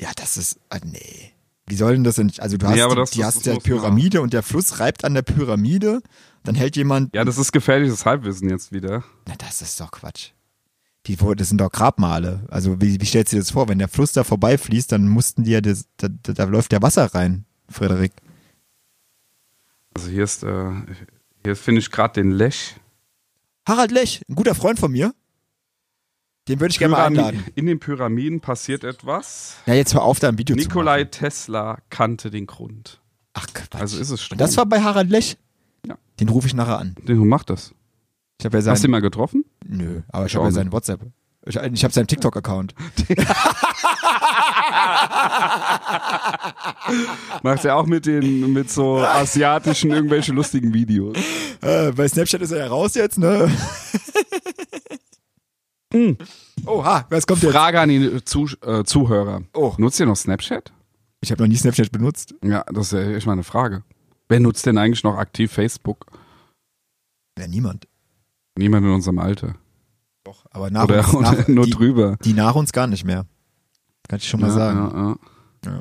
ja, das ist ah, nee. Wie soll denn das denn? Also du hast, Nee, die, das- die das- hast der Pyramide und der Fluss reibt an der Pyramide. Dann hält jemand. Ja, das ist gefährliches Halbwissen jetzt wieder. Na, das ist doch Quatsch. Die, das sind doch Grabmale. Also wie, wie stellst du dir das vor? Wenn der Fluss da vorbeifließt, dann mussten die ja, das, da, da, da läuft ja Wasser rein, Frederik. Also hier ist, äh, hier finde ich gerade den Lech. Harald Lech, ein guter Freund von mir. Den würde ich gerne mal einladen. In den Pyramiden passiert etwas. Ja, jetzt hör auf, da ein Video Nikolai zu machen. Tesla kannte den Grund. Ach, Quatsch. Also ist es. Und das war bei Harald Lech? Ja. Den rufe ich nachher an. Den macht das. Ich ja Hast du sein, ihn mal getroffen? Nö, aber ich Ich habe ja seinen WhatsApp. Ich, ich habe seinen TikTok-Account. *laughs* Macht er auch mit den, mit so asiatischen irgendwelche lustigen Videos. Äh, bei Snapchat ist er ja raus jetzt, ne? Oha, was kommt jetzt? Frage an die Zuh äh, Zuhörer. Oh. Nutzt ihr noch Snapchat? Ich habe noch nie Snapchat benutzt. Ja, das ist ja echt mal eine Frage. Wer nutzt denn eigentlich noch aktiv Facebook? Ja, niemand. Niemand in unserem Alter. Doch, aber nach Oder, uns, *laughs* oder nach, nur die, drüber. die nach uns gar nicht mehr. Kann ich schon mal ja, sagen. Ja, ja.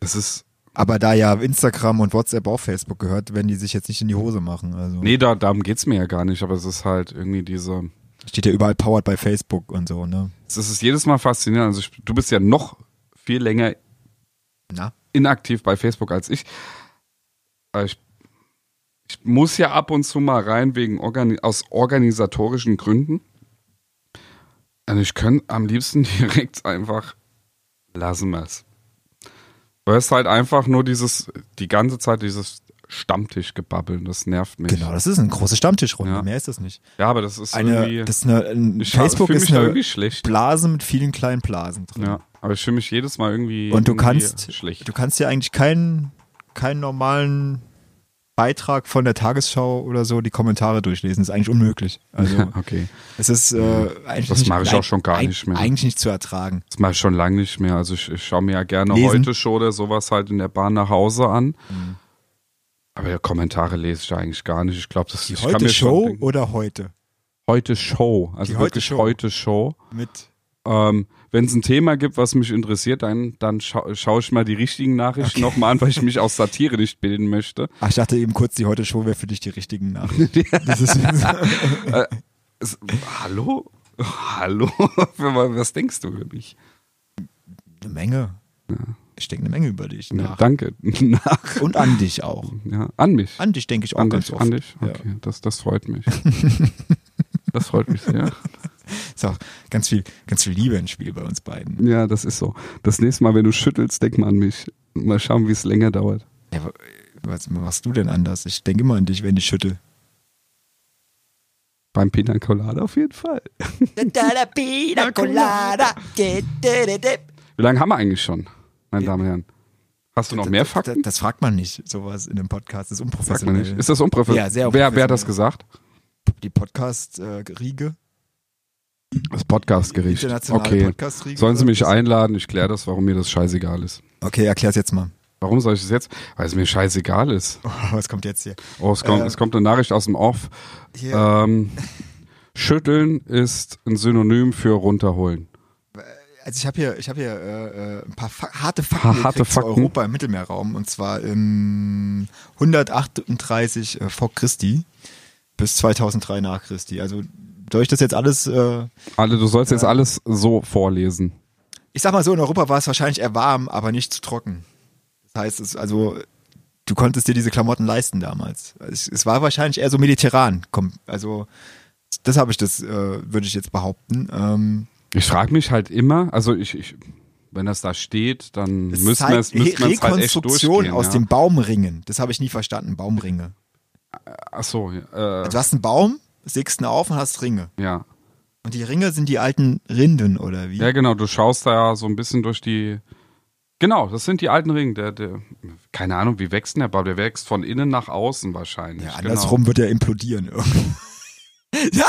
Das ist, Aber da ja Instagram und WhatsApp auf Facebook gehört, werden die sich jetzt nicht in die Hose machen. Also nee, da, darum geht's mir ja gar nicht, aber es ist halt irgendwie diese, steht ja überall powered bei Facebook und so, ne? es ist jedes Mal faszinierend. Also ich, du bist ja noch viel länger Na? inaktiv bei Facebook als ich. Aber ich, ich muss ja ab und zu mal rein wegen Organi aus organisatorischen Gründen. Und ich könnte am liebsten *laughs* direkt einfach lassen wir's. Weil es halt einfach nur dieses, die ganze Zeit dieses Stammtischgebabbeln, das nervt mich. Genau, das ist eine große Stammtischrunde. Ja. Mehr ist das nicht. Ja, aber das ist Eine, irgendwie. das ist eine, ein, ich Facebook ist eine. Blase mit vielen kleinen Blasen drin. Ja, aber ich fühle mich jedes Mal irgendwie, Und du kannst, schlecht. du kannst ja eigentlich keinen, keinen normalen Beitrag von der Tagesschau oder so die Kommentare durchlesen. Das ist eigentlich unmöglich. Also *laughs* okay. es ist äh, eigentlich Das mache ich auch schon gar nicht mehr. Eigentlich nicht zu ertragen. Das mache ich schon lange nicht mehr. Also ich, ich schaue mir ja gerne Lesen. heute Show oder sowas halt in der Bahn nach Hause an. Mhm. Aber ja, Kommentare lese ich eigentlich gar nicht. Ich glaube, das Die ich kann heute Show denken- oder heute heute Show. Also Die Heute wirklich Show. heute Show. mit Ähm, Wenn es ein Thema gibt, was mich interessiert, dann, dann scha schaue ich mal die richtigen Nachrichten nochmal an, weil ich mich aus *laughs* Satire nicht bilden möchte. Ach, ich dachte eben kurz, die heute Show wäre für dich die richtigen Nachrichten. *laughs* *laughs* Es, hallo? Hallo? was denkst du über mich? eine Menge. Ich denke eine Menge über dich Ja, danke. Nach. Und an dich auch. Ja, an mich. An dich denke ich auch An ganz dich, oft. an dich. Ja. Okay, das, das freut mich. das freut mich sehr. Ist auch ganz viel, ganz viel Liebe ins Spiel bei uns beiden. Ja, das ist so. Das nächste Mal, wenn du schüttelst, denk mal an mich. Mal schauen, wie es länger dauert. Ja, was machst du denn anders? Ich denke immer an dich, wenn ich schüttel. Beim Pina Colada auf jeden Fall. Pina Colada. Wie lange haben wir eigentlich schon, meine Damen und Herren? Hast du noch mehr Fakten? Das, das fragt man nicht, sowas in einem Podcast. Das ist unprofessionell. nicht. Ist das unprofessionell? Ja, sehr wer, wer hat unprofessionell. das gesagt? Die Podcast-Riege. Das Podcast-Gericht. Okay. Podcast-Riege. Sollen Sie mich einladen? Ich kläre das, warum mir das scheißegal ist. Okay, erklär's jetzt mal. Warum soll ich das jetzt? Weil es mir scheißegal ist. *laughs* Oh, was kommt jetzt hier? Oh, es kommt, Äh, es kommt eine Nachricht aus dem Off. Ähm, *laughs* schütteln ist ein Synonym für runterholen. Also ich habe hier, ich habe hier äh, äh, ein paar Fa harte Fakten Ha- harte gekriegt zu Fakten? Europa im Mittelmeerraum und zwar im 138 äh, vor Christi bis 2003 nach Christi. Also soll ich das jetzt alles? Äh, Alle, du sollst jetzt alles so vorlesen. ich sag mal so, in Europa war es wahrscheinlich eher warm, aber nicht zu trocken. Das heißt, es also du konntest dir diese Klamotten leisten damals. Es, es war wahrscheinlich eher so mediterran. Also das habe ich das, äh, würde ich jetzt behaupten. Ähm, Ich frage mich halt immer, also ich, ich, wenn das da steht, dann Es müssen wir es müssen es halt echt Rekonstruktion aus ja. den Baumringen. Das habe ich nie verstanden, Baumringe. Ach so, äh, Du hast einen Baum, sägst auf und hast Ringe. ja. Und die Ringe sind die alten Rinden, oder wie? Ja, genau, du schaust da ja so ein bisschen durch die. Genau, das sind die alten Ringe. Der, der, keine Ahnung, wie wächst denn der Baum? Der wächst von innen nach außen wahrscheinlich. Ja, genau. andersrum wird er implodieren irgendwann. *laughs* ja,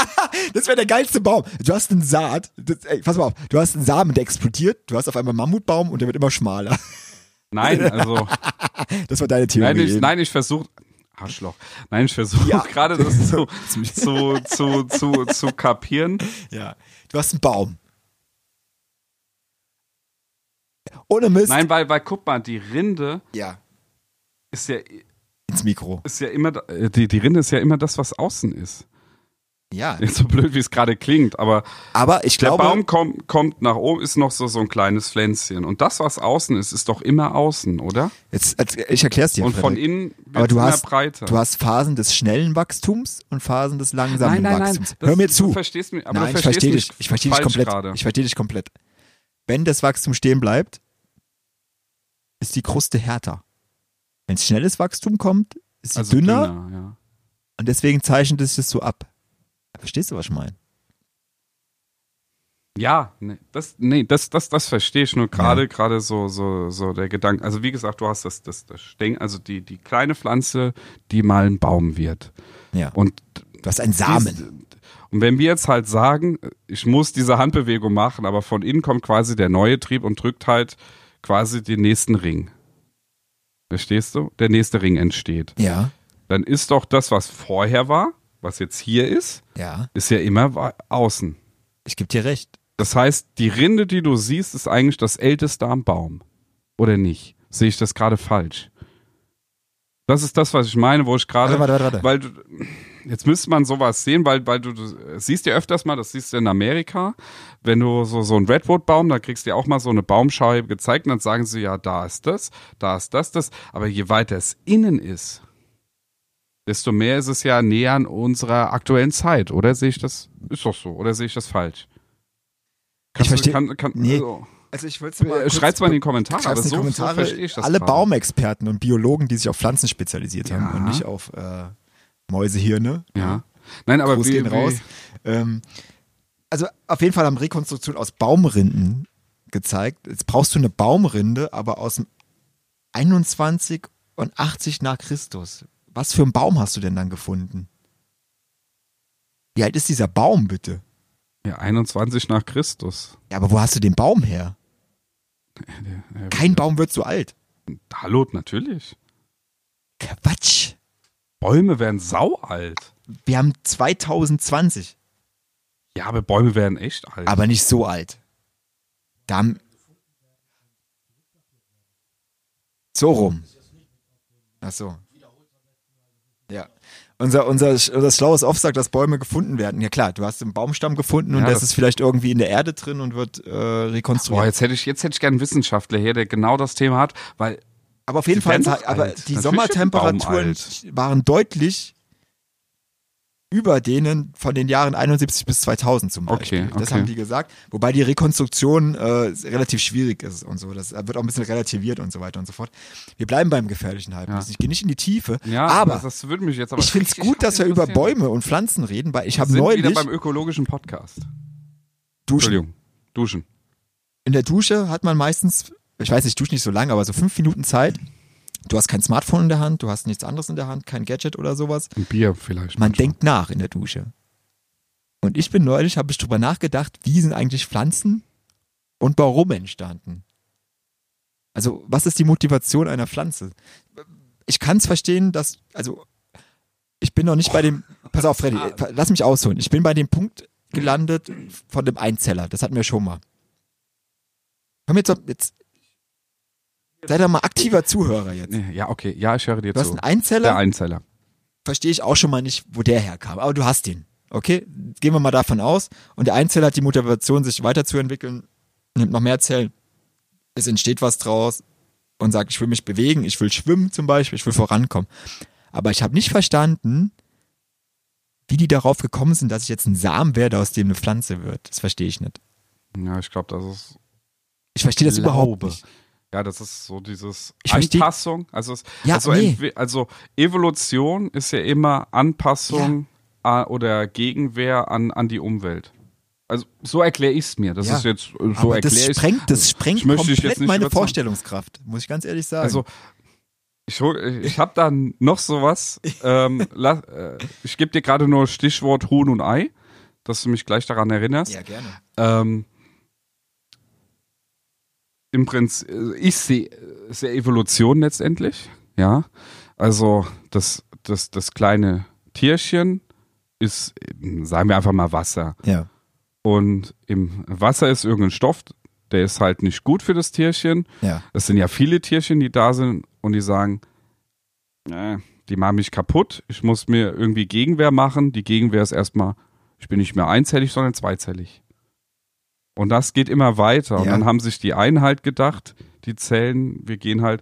das wäre der geilste Baum. Du hast einen Saat, das, ey, pass mal auf, du hast einen Samen, der explodiert, du hast auf einmal einen Mammutbaum und der wird immer schmaler. Nein, *laughs* also. Das war deine Theorie. nein, ich, nein, ich versuche. Arschloch. Nein, ich versuche Ja. *laughs* gerade das zu, *laughs* zu, zu, zu, zu kapieren. Ja, du hast einen Baum. Ohne Mist. Nein, weil, weil guck mal, die Rinde Ja, ist ja, ins Mikro. ist ja immer, äh, die, die Rinde ist ja immer das, was außen ist. Ja, *laughs* so blöd, wie es gerade klingt, aber aber ich der glaube, Baum kommt, kommt nach oben, ist noch so, so ein kleines Pflänzchen. Und das, was außen ist, ist doch immer außen, oder? jetzt, ich erklär's dir. Und von Frederik. innen wird Aber du hast, breiter. du hast Phasen des schnellen Wachstums und Phasen des langsamen nein, nein, nein. Wachstums. das- Hör mir Du zu. verstehst mich, aber Nein, du ich verstehst verstehe mich dich. Ich verstehe dich komplett. Gerade. Ich verstehe dich komplett. Wenn das Wachstum stehen bleibt, ist die Kruste härter. Wenn schnelles Wachstum kommt, ist sie also dünner, dünner ja. und deswegen zeichnet es sich so ab. Verstehst du, was ich meine? Ja, nee, das, nee, das, das, das verstehe ich nur gerade, gerade so, so, so der Gedanke. Also wie gesagt, du hast das, das, das Stängel, also die, die kleine Pflanze, die mal ein Baum wird. Ja. Und Du hast einen Samen. Dies- Und wenn wir jetzt halt sagen, ich muss diese Handbewegung machen, aber von innen kommt quasi der neue Trieb und drückt halt quasi den nächsten Ring. Verstehst du? Der nächste Ring entsteht. Ja, Dann ist doch das, was vorher war, was jetzt hier ist, ja. ist ja immer außen. Ich gebe dir recht. Das heißt, die Rinde, die du siehst, ist eigentlich das älteste am Baum. Oder nicht? Sehe ich das gerade falsch? Das ist das, was ich meine, wo ich gerade, Warte, warte, warte, weil du, jetzt müsste man sowas sehen, weil, weil du, du siehst ja öfters mal, das siehst du in Amerika, wenn du so, so ein Redwood-Baum, da kriegst du ja auch mal so eine Baumscheibe gezeigt und dann sagen sie, ja, da ist das, da ist das, das, aber je weiter es innen ist, desto mehr ist es ja näher an unserer aktuellen Zeit, oder sehe ich das, ist doch so, oder sehe ich das falsch? Kannst du- versteh- kann, kann, nee. also, Also ich wollte äh, schreibt's mal in die Kommentare, aber so, die Kommentare. so verstehe ich das alle gerade. Baumexperten und Biologen, die sich auf Pflanzen spezialisiert haben Ja. und nicht auf äh, Mäusehirne. Ja. Nein, aber Gruß wie, gehen wie, raus. Ähm, also auf jeden Fall haben Rekonstruktionen aus Baumrinden gezeigt. Jetzt brauchst du eine Baumrinde, aber aus dem 21 und 80 nach Christus. Was für einen Baum hast du denn dann gefunden? Wie alt ist dieser Baum bitte? Ja, 21 nach Christus. Ja, aber wo hast du den Baum her? Ja, Kein Baum wird so alt. Hallo, natürlich. Quatsch. Bäume werden saualt. Wir haben 2020, Ja, aber Bäume werden echt alt. aber nicht so alt. Da haben so rum. Ach so. Unser, unser, unser schlaues Off sagt, dass Bäume gefunden werden. Ja klar, du hast einen Baumstamm gefunden und Ja, das, das- ist vielleicht irgendwie in der Erde drin und wird äh, Boah, rekonstruiert. jetzt hätte ich, jetzt hätte ich gern einen Wissenschaftler hier, der genau das Thema hat, weil aber auf jeden Fall, aber die Sommertemperaturen waren deutlich über denen von den Jahren 71 bis 2000 zum Beispiel. Okay, Das okay. haben die gesagt. Wobei die Rekonstruktion äh, relativ schwierig ist und so. Das wird auch ein bisschen relativiert und so weiter und so fort. Wir bleiben beim gefährlichen Halbwissen. Ich gehe nicht in die Tiefe. Ja, aber das, das würde mich jetzt aber ich finde es gut, dass wir über. Bäume und Pflanzen reden, weil ich habe sind wieder neulich beim ökologischen Podcast. Duschen. Entschuldigung. Duschen. In der Dusche hat man meistens, ich weiß nicht, ich dusche nicht so lange, aber so fünf Minuten Zeit. Du hast kein Smartphone in der Hand, du hast nichts anderes in der Hand, kein Gadget oder sowas. Ein Bier vielleicht. Man manchmal. denkt nach in der Dusche. Und ich bin neulich, habe ich drüber nachgedacht, wie sind eigentlich Pflanzen und warum entstanden? Also, was ist die Motivation einer Pflanze? Ich kann es verstehen, dass, also, ich bin noch nicht bei dem, pass auf, Freddy, äh, lass mich ausholen. Ich bin bei dem Punkt gelandet von dem Einzeller. Das hatten wir schon mal. Komm jetzt, jetzt, sei doch mal aktiver Zuhörer jetzt. Ja, okay. Ja, ich höre dir Du hast zu. einen Einzeller, Der Einzeller. verstehe ich auch schon mal nicht, wo der herkam. Aber du hast ihn. Okay? Gehen wir mal davon aus. Und der Einzeller hat die Motivation, sich weiterzuentwickeln, nimmt noch mehr Zellen. Es entsteht was draus und sagt, ich will mich bewegen, ich will schwimmen zum Beispiel, ich will vorankommen. Aber ich habe nicht verstanden, wie die darauf gekommen sind, dass ich jetzt ein Samen werde, aus dem eine Pflanze wird. Das verstehe ich nicht. Ja, ich glaube, das ist Ich verstehe das überhaupt Glaube. nicht. Ja, das ist so dieses Ich Anpassung. Also, es, Ja, also, nee. also Evolution ist ja immer Anpassung äh, oder Gegenwehr an, an die Umwelt. Also so erkläre ich es mir. Das Ja. ist jetzt äh, so das erkläre ich. sprengt, das sprengt möchte dich komplett meine. Vorstellungskraft, muss ich ganz ehrlich sagen. Also ich, ich habe da noch sowas. *laughs* Ähm, la, äh, ich gebe dir gerade nur Stichwort Huhn und Ei, dass du mich gleich daran erinnerst. ja, gerne. Ähm, Im Prinzip, ich sehe sehe Evolution letztendlich, ja. Also das, das, das kleine Tierchen ist, sagen wir einfach mal Wasser. Ja. Und im Wasser ist irgendein Stoff, der ist halt nicht gut für das Tierchen. Ja. Es sind ja viele Tierchen, die da sind und die sagen, äh, die machen mich kaputt, ich muss mir irgendwie Gegenwehr machen. Die Gegenwehr ist erstmal, ich bin nicht mehr einzellig, sondern zweizellig. Und das geht immer weiter. Und Ja. dann haben sich die einen halt gedacht, die Zellen, wir gehen halt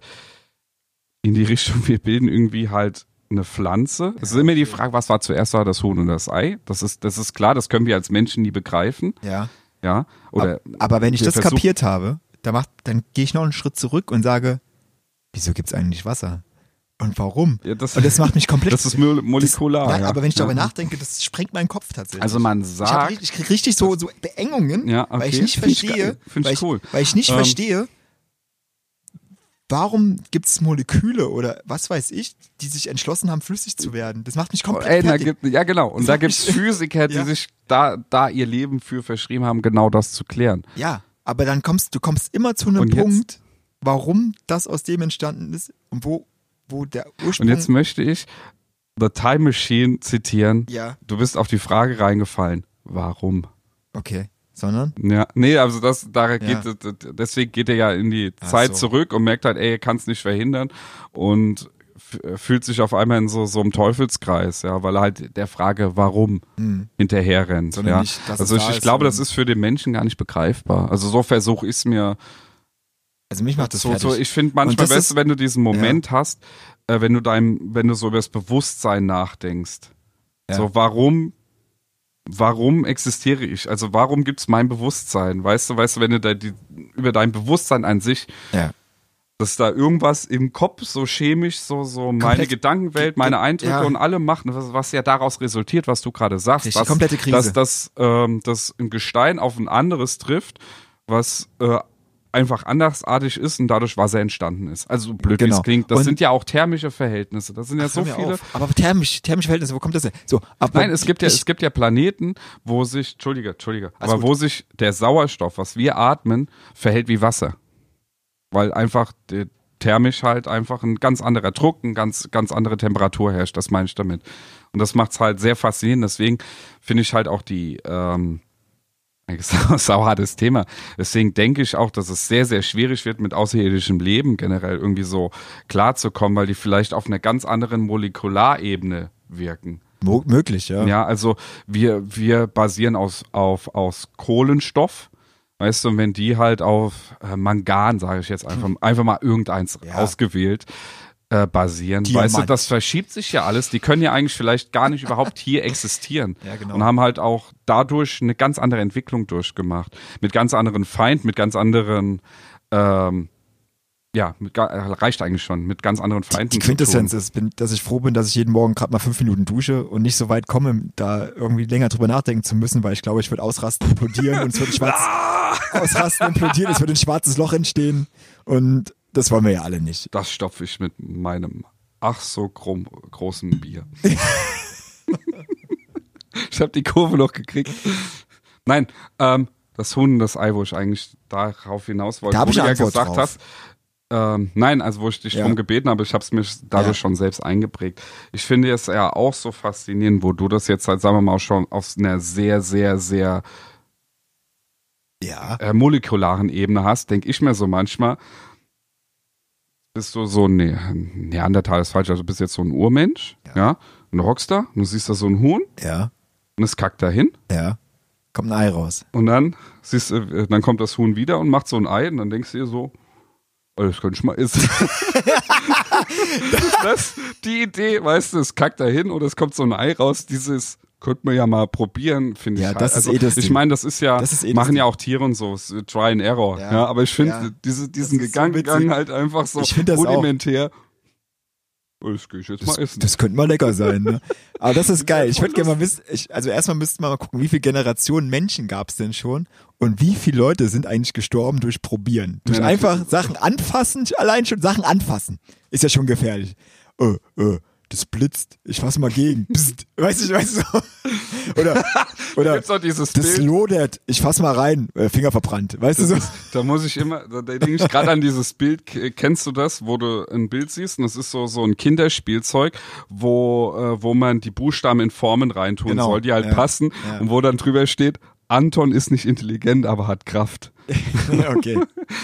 in die *laughs* Richtung, wir bilden irgendwie halt eine Pflanze. Es ist immer die Frage, was war zuerst da, das Huhn und das Ei? Das ist, das ist klar, das können wir als Menschen nie begreifen. Ja. Ja. Oder Aber wenn ich das kapiert habe, dann, macht, dann gehe ich noch einen Schritt zurück und sage, wieso gibt es eigentlich Wasser? Und warum? Ja, das- und das macht mich komplett. Das ist mo- molekular, Das, ja, aber wenn ich darüber nachdenke, das sprengt meinen Kopf tatsächlich. Also man ich, hab, sagt, richtig- ich krieg richtig so, so Beengungen, Ja, weil ich okay. nicht Find ich verstehe, geil. Find weil, ich cool. weil ich nicht Ähm, verstehe, warum gibt es Moleküle oder was weiß ich, die sich entschlossen haben, flüssig zu werden. Das macht mich komplett Ey, gibt, ja genau. Und Das da gibt's mich- *laughs* Physiker, die Ja. sich da, da ihr Leben für verschrieben haben, genau das zu klären. Ja, aber dann kommst du kommst immer zu einem Punkt, warum das aus dem entstanden ist und wo, wo der Ursprung. Und jetzt möchte ich The Time Machine zitieren. ja, Du bist auf die Frage reingefallen. Warum? okay, sondern Ja, nee, also das, da Ja. geht, deswegen geht er ja in die Ach Zeit so. zurück und merkt halt, ey, er kann es nicht verhindern und fühlt sich auf einmal in so, so einem Teufelskreis, ja, weil er halt der Frage, warum hm, hinterher rennt. Sondern ja. nicht, also ich, ich glaube, das ist für den Menschen gar nicht begreifbar. Also so versuche ich es mir also mich macht das so, fertig. so, ich finde manchmal, das du, wenn du diesen Moment hast, äh, wenn du deinem, wenn du so über das Bewusstsein nachdenkst. Ja. So, warum, warum existiere ich? Also warum gibt's mein Bewusstsein? Weißt du, weißt du, wenn du da die, über dein Bewusstsein an sich, ja. dass da irgendwas im Kopf so chemisch, so, so meine Komplett- Gedankenwelt, meine Eindrücke ja. und alle machen, was, was ja daraus resultiert, was du gerade sagst, Richtig, dass, komplette Krise. dass das, ähm, dass ein Gestein auf ein anderes trifft, was äh, einfach andersartig ist und dadurch Wasser entstanden ist. Also blöd wie Genau. es klingt. Das Und- sind ja auch thermische Verhältnisse. Das sind ja so viele. auf. Aber thermisch, thermische Verhältnisse, wo kommt das denn? So, aber Nein, es gibt ja, es gibt ja Planeten, wo sich, Entschuldige, Entschuldige, Alles aber gut. wo sich der Sauerstoff, was wir atmen, verhält wie Wasser. Weil einfach thermisch halt einfach ein ganz anderer Druck, eine ganz, ganz andere Temperatur herrscht. Das meine ich damit. Und das macht's halt sehr faszinierend. Deswegen finde ich halt auch die, ähm, *laughs* sauhartes Thema. Deswegen denke ich auch, dass es sehr, sehr schwierig wird, mit außerirdischem Leben generell irgendwie so klarzukommen, weil die vielleicht auf einer ganz anderen Molekularebene wirken. mo möglich, ja. Ja, also wir, wir basieren aus, auf, aus Kohlenstoff. Weißt du, und wenn die halt auf äh, Mangan, sage ich jetzt einfach, einfach mal irgendeins Ja. ausgewählt, äh, basieren. Diamant. Weißt du, das verschiebt sich ja alles. Die können ja eigentlich vielleicht gar nicht überhaupt hier existieren. *laughs* Ja, genau. Und haben halt auch dadurch eine ganz andere Entwicklung durchgemacht. Mit ganz anderen Feind, mit ganz anderen, ähm, ja, mit, äh, reicht eigentlich schon, mit ganz anderen Feinden. Die zu Quintessenz ist, bin, dass ich froh bin, dass ich jeden Morgen gerade mal fünf Minuten dusche und nicht so weit komme, da irgendwie länger drüber nachdenken zu müssen, weil ich glaube, ich würde ausrasten, implodieren und es wird ein schwarz *laughs* ausrasten, implodieren, es wird ein schwarzes Loch entstehen und das wollen wir ja alle nicht. Das stopfe ich mit meinem ach so gro großen Bier. *laughs* ich habe die Kurve noch gekriegt. Nein, ähm, das Huhn, das Ei, wo ich eigentlich darauf hinaus wollte, Da wo ich du ja Antwort gesagt drauf. hast, ähm, nein, also wo ich dich Ja. drum gebeten habe, ich habe es mir dadurch Ja. schon selbst eingeprägt. Ich finde es ja auch so faszinierend, wo du das jetzt halt, sagen wir mal, schon auf einer sehr, sehr, sehr Ja. äh, molekularen Ebene hast, denke ich mir so manchmal, bist du so ein nee, Neandertal ist falsch, also du bist jetzt so ein Urmensch, ja, Ja. hockst da und du siehst da so ein Huhn Ja. und es kackt dahin Ja. Kommt ein Ei raus. und dann siehst du, äh, dann kommt das Huhn wieder und macht so ein Ei und dann denkst du dir so, oh, das könnte ich mal essen. *laughs* *laughs* das, die Idee, weißt du, es kackt dahin und es kommt so ein Ei raus, dieses könnte man ja mal probieren, finde Ja, ich. das halt. ist eh das Ich meine, das ist ja, Das ist eh machen ja auch Tiere und so, Try and Error. Ja, Ja. aber ich finde Ja. diese, diesen ist so witzig. halt einfach so das auch. rudimentär. Oh, Das gehe ich jetzt Das, mal essen. das könnte mal lecker sein, ne? Aber das ist *laughs* geil. Ich würde gerne mal wissen, ich, also erstmal müssten wir mal gucken, wie viele Generationen Menschen gab es denn schon und wie viele Leute sind eigentlich gestorben durch Probieren. Durch Ja, einfach Sachen anfassen, allein schon Sachen anfassen. Ist ja schon gefährlich. Äh, äh, das blitzt. Ich fass mal gegen. *laughs* Psst. Weißt du, ich weiß so. *laughs* Oder, oder Gibt's auch dieses das Bild? lodert. Ich fass mal rein. Äh, Finger verbrannt. Weißt du so? Da muss ich immer, da, da denke ich gerade an dieses Bild. K- Kennst du das, wo du ein Bild siehst und das ist so so ein Kinderspielzeug, wo äh, wo man die Buchstaben in Formen reintun Genau, soll, die halt ja, passen ja. und wo dann drüber steht, Anton ist nicht intelligent, aber hat Kraft. *laughs* okay.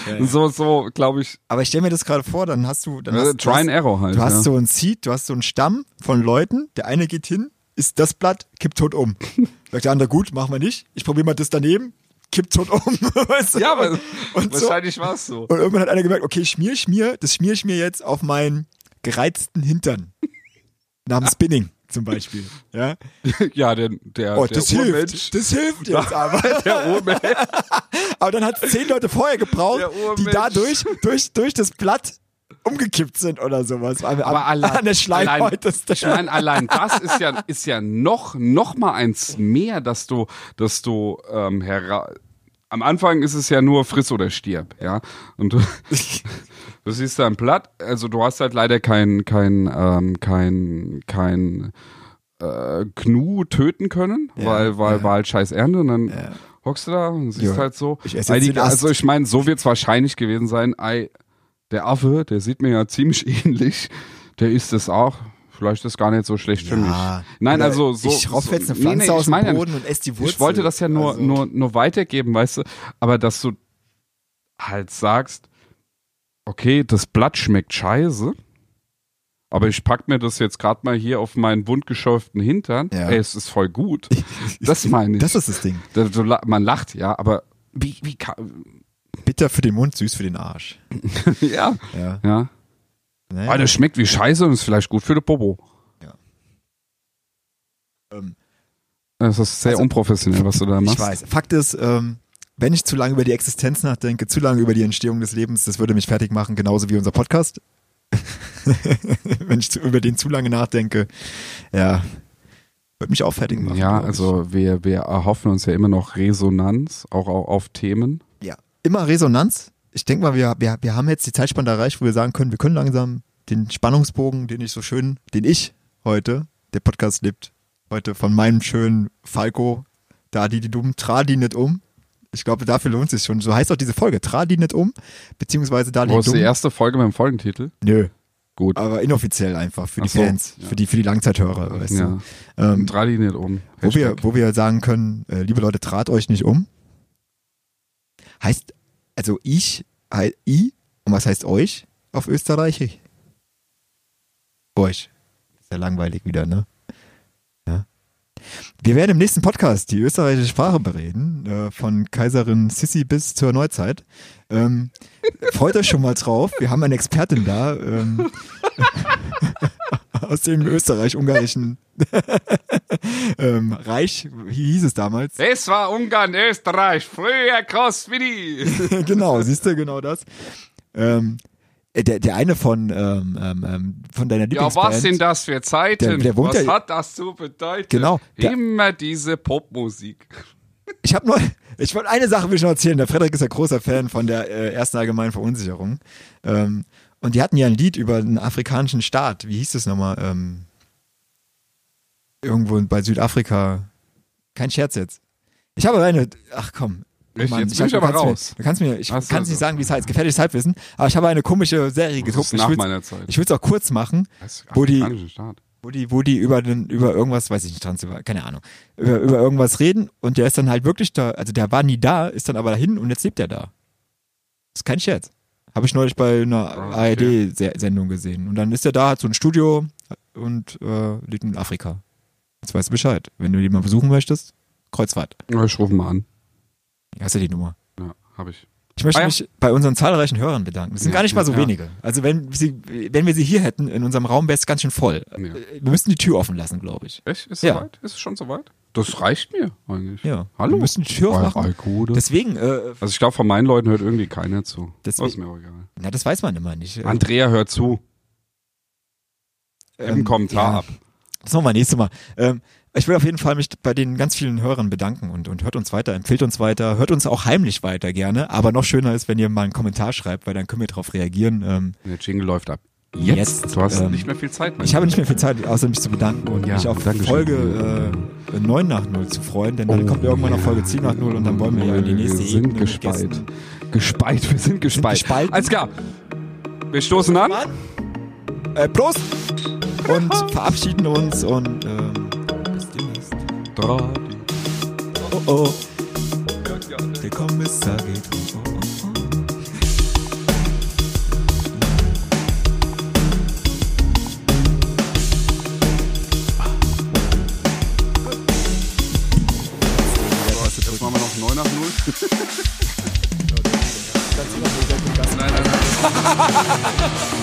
Ja, so so glaube ich, Aber ich stell mir das gerade vor, dann hast du, dann äh, hast, Try and Error halt. Du hast ja. so ein Seed, du hast so einen Stamm von Leuten, der eine geht hin, isst das Blatt, kippt tot um. *laughs* Sagt der andere, gut, machen wir nicht. Ich probiere mal das daneben, kippt tot um. *laughs* weißt du? ja, aber und, so. wahrscheinlich war es so. und irgendwann hat einer gemerkt, okay, schmier ich mir, das schmier ich mir jetzt auf meinen gereizten Hintern. Nach dem Spinning zum Beispiel. *laughs* Ja? ja, der der Oh, der das Urmensch, hilft. Das hilft jetzt aber. *laughs* der Urmensch. *laughs* Aber dann hat es zehn Leute vorher gebraucht, die dadurch durch, durch das Blatt umgekippt sind oder sowas. An, Aber allein, an der Schleimhaut. allein, ich meine, allein das ist ja, ist ja noch, noch mal eins mehr, dass du, dass du ähm, hera am Anfang ist es ja nur friss oder stirb, ja. Und du, *laughs* du siehst da ein Blatt, also du hast halt leider kein, kein, ähm, kein, kein äh, Gnu töten können, Ja, weil, weil ja. war halt scheiß Ernte und dann hockst du da und siehst Ja. halt so. Ich die- also ich meine, so wird es wahrscheinlich gewesen sein. Ei, der Affe, der sieht mir ja ziemlich *laughs* ähnlich. Der ist es auch. Vielleicht ist gar nicht so schlecht für Ja. mich. Nein, also so. ich so, jetzt eine Pflanze aus dem meine Boden und esse die Wurzel. Ich wollte das ja nur, Also- nur, nur weitergeben, weißt du, aber dass du halt sagst, okay, das Blatt schmeckt scheiße, aber ich pack mir das jetzt gerade mal hier auf meinen wundgeschäuften Hintern. Ja. Ey, es ist voll gut. *laughs* Das meine ich. Das ist das Ding. Man lacht, ja, aber wie, wie kann, Bitter für den Mund, süß für den Arsch. *laughs* ja, Ja. ja. Naja. Aber das schmeckt wie Scheiße und ist vielleicht gut für den Popo. Ähm, Das ist sehr Also, unprofessionell, was du da machst. Ich weiß. Fakt ist, ähm, wenn ich zu lange über die Existenz nachdenke, zu lange über die Entstehung des Lebens, das würde mich fertig machen, genauso wie unser Podcast. *laughs* wenn ich zu, über den zu lange nachdenke, ja, würde mich auch fertig machen. Ja, also wir, wir erhoffen uns ja immer noch Resonanz, auch au- auf Themen. ja, immer Resonanz. Ich denke mal, wir, wir, wir haben jetzt die Zeitspanne erreicht, wo wir sagen können, wir können langsam den Spannungsbogen, den ich so schön, den ich heute, der Podcast lebt, heute von meinem schönen Falco, da die, die dumm, tra die nicht um. Ich glaube, dafür lohnt es sich schon. So heißt auch diese Folge, tra die nicht um, beziehungsweise da die Wo ist dumm. die erste Folge mit dem Folgentitel? Nö, Gut. aber inoffiziell einfach für die so, Fans, ja. für die, für die Langzeithörer, weißt ja. du. Ähm, Dreh die nicht um. wo wir, wo wir sagen können, äh, liebe Leute, trat euch nicht um. Heißt, also ich, i, und was heißt euch auf Österreichisch? Euch. Sehr langweilig wieder, ne? Ja. Wir werden im nächsten Podcast die österreichische Sprache bereden, äh, von Kaiserin Sissi bis zur Neuzeit. Ähm, freut euch schon mal drauf. Wir haben eine Expertin da. Ähm, *laughs* aus dem österreich-ungarischen *laughs* ähm, Reich, wie hieß es damals? Es war Ungarn, Österreich, früher die. *laughs* genau, siehst du, genau das. Ähm, äh, der, der eine von, ähm, ähm, ähm, von deiner Ja, Lieblingsband. was sind das für Zeiten? Der- der was ja- hat das zu bedeuten? Genau, der- Immer diese Popmusik. *laughs* Ich habe nur, ich wollte eine Sache will ich noch erzählen. Der Frederik ist ja großer Fan von der äh, ersten allgemeinen Verunsicherung. Ähm, und die hatten ja ein Lied über einen afrikanischen Staat. Wie hieß das nochmal? Ähm, irgendwo bei Südafrika. Kein Scherz jetzt. Ich habe eine, ach komm. Echt? Jetzt bin ich aber raus. Mir, du kannst mir, ich kann es nicht so. sagen, wie es heißt. Gefährliches Halbwissen. Aber ich habe eine komische Serie geguckt. Ich nach meiner Zeit. ich will es auch kurz machen, Das wo die- Staat. wo die, wo die über den, über irgendwas, weiß ich nicht, Transsilvanien, keine Ahnung, über, über irgendwas reden und der ist dann halt wirklich da, also der war nie da, ist dann aber dahin und jetzt lebt er da. Das ist kein Scherz. Habe ich neulich bei einer Ah, okay. ARD-Sendung gesehen. Und dann ist er da, hat so ein Studio und äh, lebt in Afrika. Jetzt weißt du Bescheid. Wenn du die mal besuchen möchtest, Kreuzfahrt. Ja, ich rufe mal an. Hast du die Nummer. Ja, habe ich. Ich möchte Ah ja. mich bei unseren zahlreichen Hörern bedanken. Das sind Ja, gar nicht mal so ja. wenige. Also wenn, sie, wenn wir sie hier hätten in unserem Raum, wäre es ganz schön voll. Wir müssten die Tür offen lassen, glaube ich. Echt? Ist Ja. soweit? Ist es schon soweit? Das reicht mir eigentlich. Ja. Hallo? Wir müssen Tür aufmachen. Deswegen, äh, Also ich glaube, von meinen Leuten hört irgendwie keiner zu. Das Deswegen- ist mir auch egal. na, das weiß man immer nicht. Andrea hört zu. Im ähm, Kommentar ja, ab. Das machen wir nächstes Mal. Ähm, ich will auf jeden Fall mich bei den ganz vielen Hörern bedanken und, und hört uns weiter, empfiehlt uns weiter, hört uns auch heimlich weiter gerne. Aber noch schöner ist, wenn ihr mal einen Kommentar schreibt, weil dann können wir darauf reagieren. Ähm, Der Jingle läuft ab. Jetzt, Du hast ähm, nicht mehr viel Zeit ich habe nicht mehr viel Zeit, außer mich zu bedanken und Ja, mich auf Dankeschön. Folge äh, 9 nach 0 zu freuen, denn dann kommt irgendwann noch Folge 10 nach 0 und dann wollen wir ja in die nächste Wir sind Ebene gespeit. Gespeit, wir sind gespeit. gespalten. Alles klar. Wir stoßen an. Äh, Prost! Und verabschieden uns und ähm, bis demnächst. Oh oh. Der Kommissar geht um. *laughs* Nein, nein, nein. *laughs*